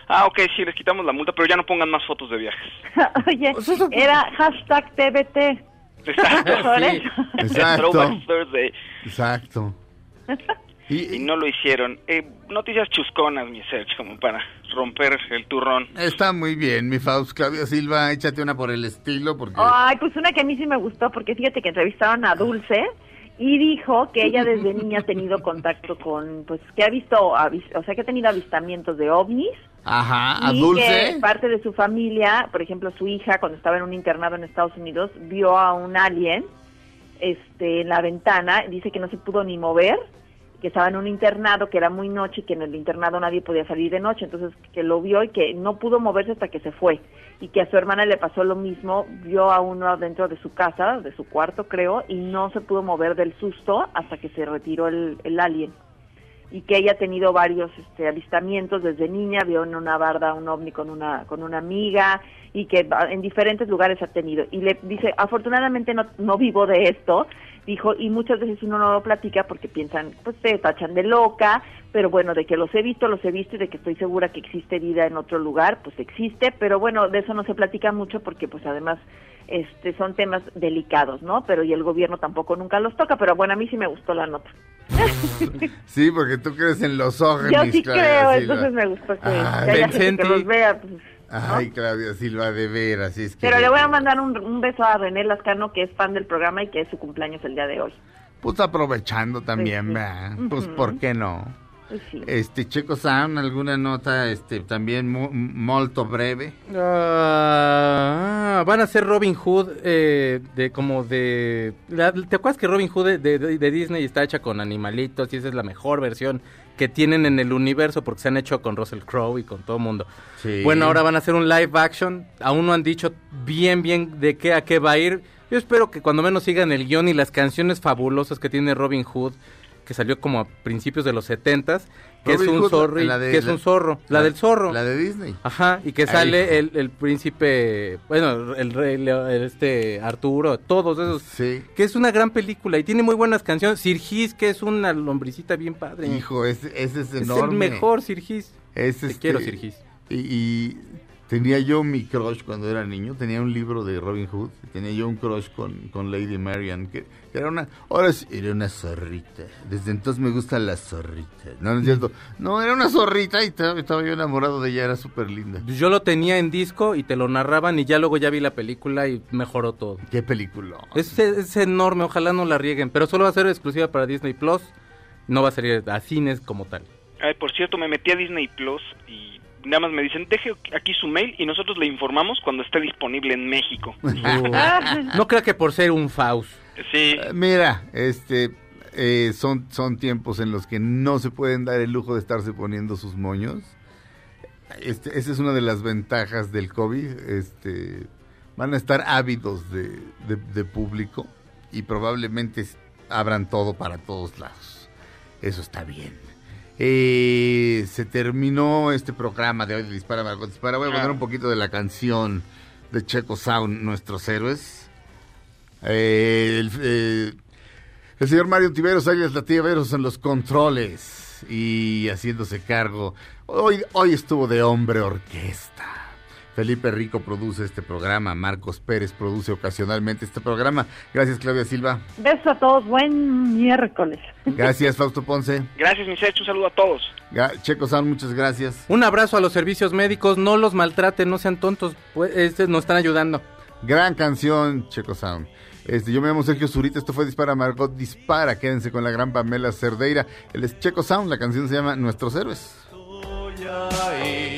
ah, ok, sí, les quitamos la multa, pero ya no pongan más fotos de viajes. <laughs> Oye, era hashtag TBT. Exacto, Por sí. <laughs> Exacto. Exacto. <laughs> Y, no lo hicieron. Eh, noticias chusconas, mi Sergio, como para romper el turrón. Está muy bien, mi Faust. Claudia Silva, échate una por el estilo, porque... Ay, pues una que a mí sí me gustó, porque fíjate que entrevistaron a Dulce y dijo que ella desde <laughs> niña ha tenido contacto con, pues que ha visto, avis- o sea, que ha tenido avistamientos de ovnis. Ajá, a y Dulce. que parte de su familia, por ejemplo, su hija, cuando estaba en un internado en Estados Unidos, vio a un alien este, en la ventana, dice que no se pudo ni mover, que estaba en un internado, que era muy noche y que en el internado nadie podía salir de noche, entonces que lo vio y que no pudo moverse hasta que se fue, y que a su hermana le pasó lo mismo, vio a uno dentro de su casa, de su cuarto creo, y no se pudo mover del susto hasta que se retiró el, el alien. y que ella ha tenido varios este, avistamientos desde niña, vio en una barda un ovni con una, con una amiga y que en diferentes lugares ha tenido. Y le dice, afortunadamente no, no vivo de esto, dijo, y muchas veces uno no lo platica porque piensan, pues te tachan de loca, pero bueno, de que los he visto, los he visto y de que estoy segura que existe vida en otro lugar, pues existe, pero bueno, de eso no se platica mucho porque pues además este son temas delicados, ¿no? Pero y el gobierno tampoco nunca los toca, pero bueno, a mí sí me gustó la nota. <laughs> Sí, porque tú crees en los ojos. Yo sí creo, entonces me gustó que, gente que los vea, pues, Ay, Claudia Silva, de veras, es que... Pero le voy a mandar un, un beso a René Lascano, que es fan del programa y que es su cumpleaños el día de hoy. Pues aprovechando también, ¿verdad? Pues, Ujú. ¿por qué no? Sí. Este, Checo Sound, ¿alguna nota este, también mu- molto breve? Ah, van a ser Robin Hood eh, de como de... la- ¿Te acuerdas que Robin Hood de, de- de Disney está hecha con animalitos y esa es la mejor versión que tienen en el universo porque se han hecho con Russell Crowe y con todo el mundo? Sí. Bueno, ahora van a hacer un live action. Aún no han dicho bien, bien de qué a qué va a ir. Yo espero que cuando menos sigan el guion y las canciones fabulosas que tiene Robin Hood, que salió como a principios de los setentas, que es un Hood, zorro, la de- que es la- un zorro, la, la- del zorro. la de Disney. Ajá, y que sale el, el príncipe, bueno, el rey, el este Arturo, todos esos. Sí. Que es una gran película y tiene muy buenas canciones. Sirgis, que es una lombricita bien padre. Hijo, ese, ese es es enorme. el mejor Sirgis. Es, Te este, quiero, Sirgis. Y, y tenía yo mi crush cuando era niño, tenía un libro de Robin Hood, tenía yo un crush con, con Lady Marian, que, que era una, ahora sí, era una zorrita, desde entonces me gusta la zorrita, no, no es cierto, no, era una zorrita y estaba, estaba yo enamorado de ella, era súper linda. Yo lo tenía en disco y te lo narraban y ya luego ya vi la película y mejoró todo. ¿Qué película? Es, es enorme, ojalá no la rieguen, pero solo va a ser exclusiva para Disney Plus, no va a salir a cines como tal. Ay, por cierto, me metí a Disney Plus y nada más me dicen, deje aquí su mail y nosotros le informamos cuando esté disponible en México. <laughs> No creo que por ser un Faust. Sí. Eh, Mira, este, eh, son, son tiempos en los que no se pueden dar el lujo de estarse poniendo sus moños. Este, esa es una de las ventajas del COVID. Este, van a estar ávidos de, de- de público y probablemente abran todo para todos lados. Eso está bien. Eh, se terminó este programa de hoy de Dispara Margot Dispara. Voy a poner un poquito de la canción de Checo Sound, Nuestros Héroes. Eh, el, eh, el señor Mario Tiveros, alias la tía Veros en los controles y haciéndose cargo. Hoy, hoy estuvo de hombre orquesta. Felipe Rico produce este programa, Marcos Pérez produce ocasionalmente este programa. Gracias Claudia Silva. Beso a todos, buen miércoles. Gracias Fausto Ponce. Gracias, mis hechos, un saludo a todos. Checo San, muchas gracias. Un abrazo a los servicios médicos, no los maltraten, no sean tontos, pues, este, nos están ayudando. Gran canción, Checo Sound. Este, yo me llamo Sergio Zurita, esto fue Dispara Margot Dispara. Quédense con la gran Pamela Cerdeira. Él es Checo Sound, la canción se llama Nuestros Héroes. ahí,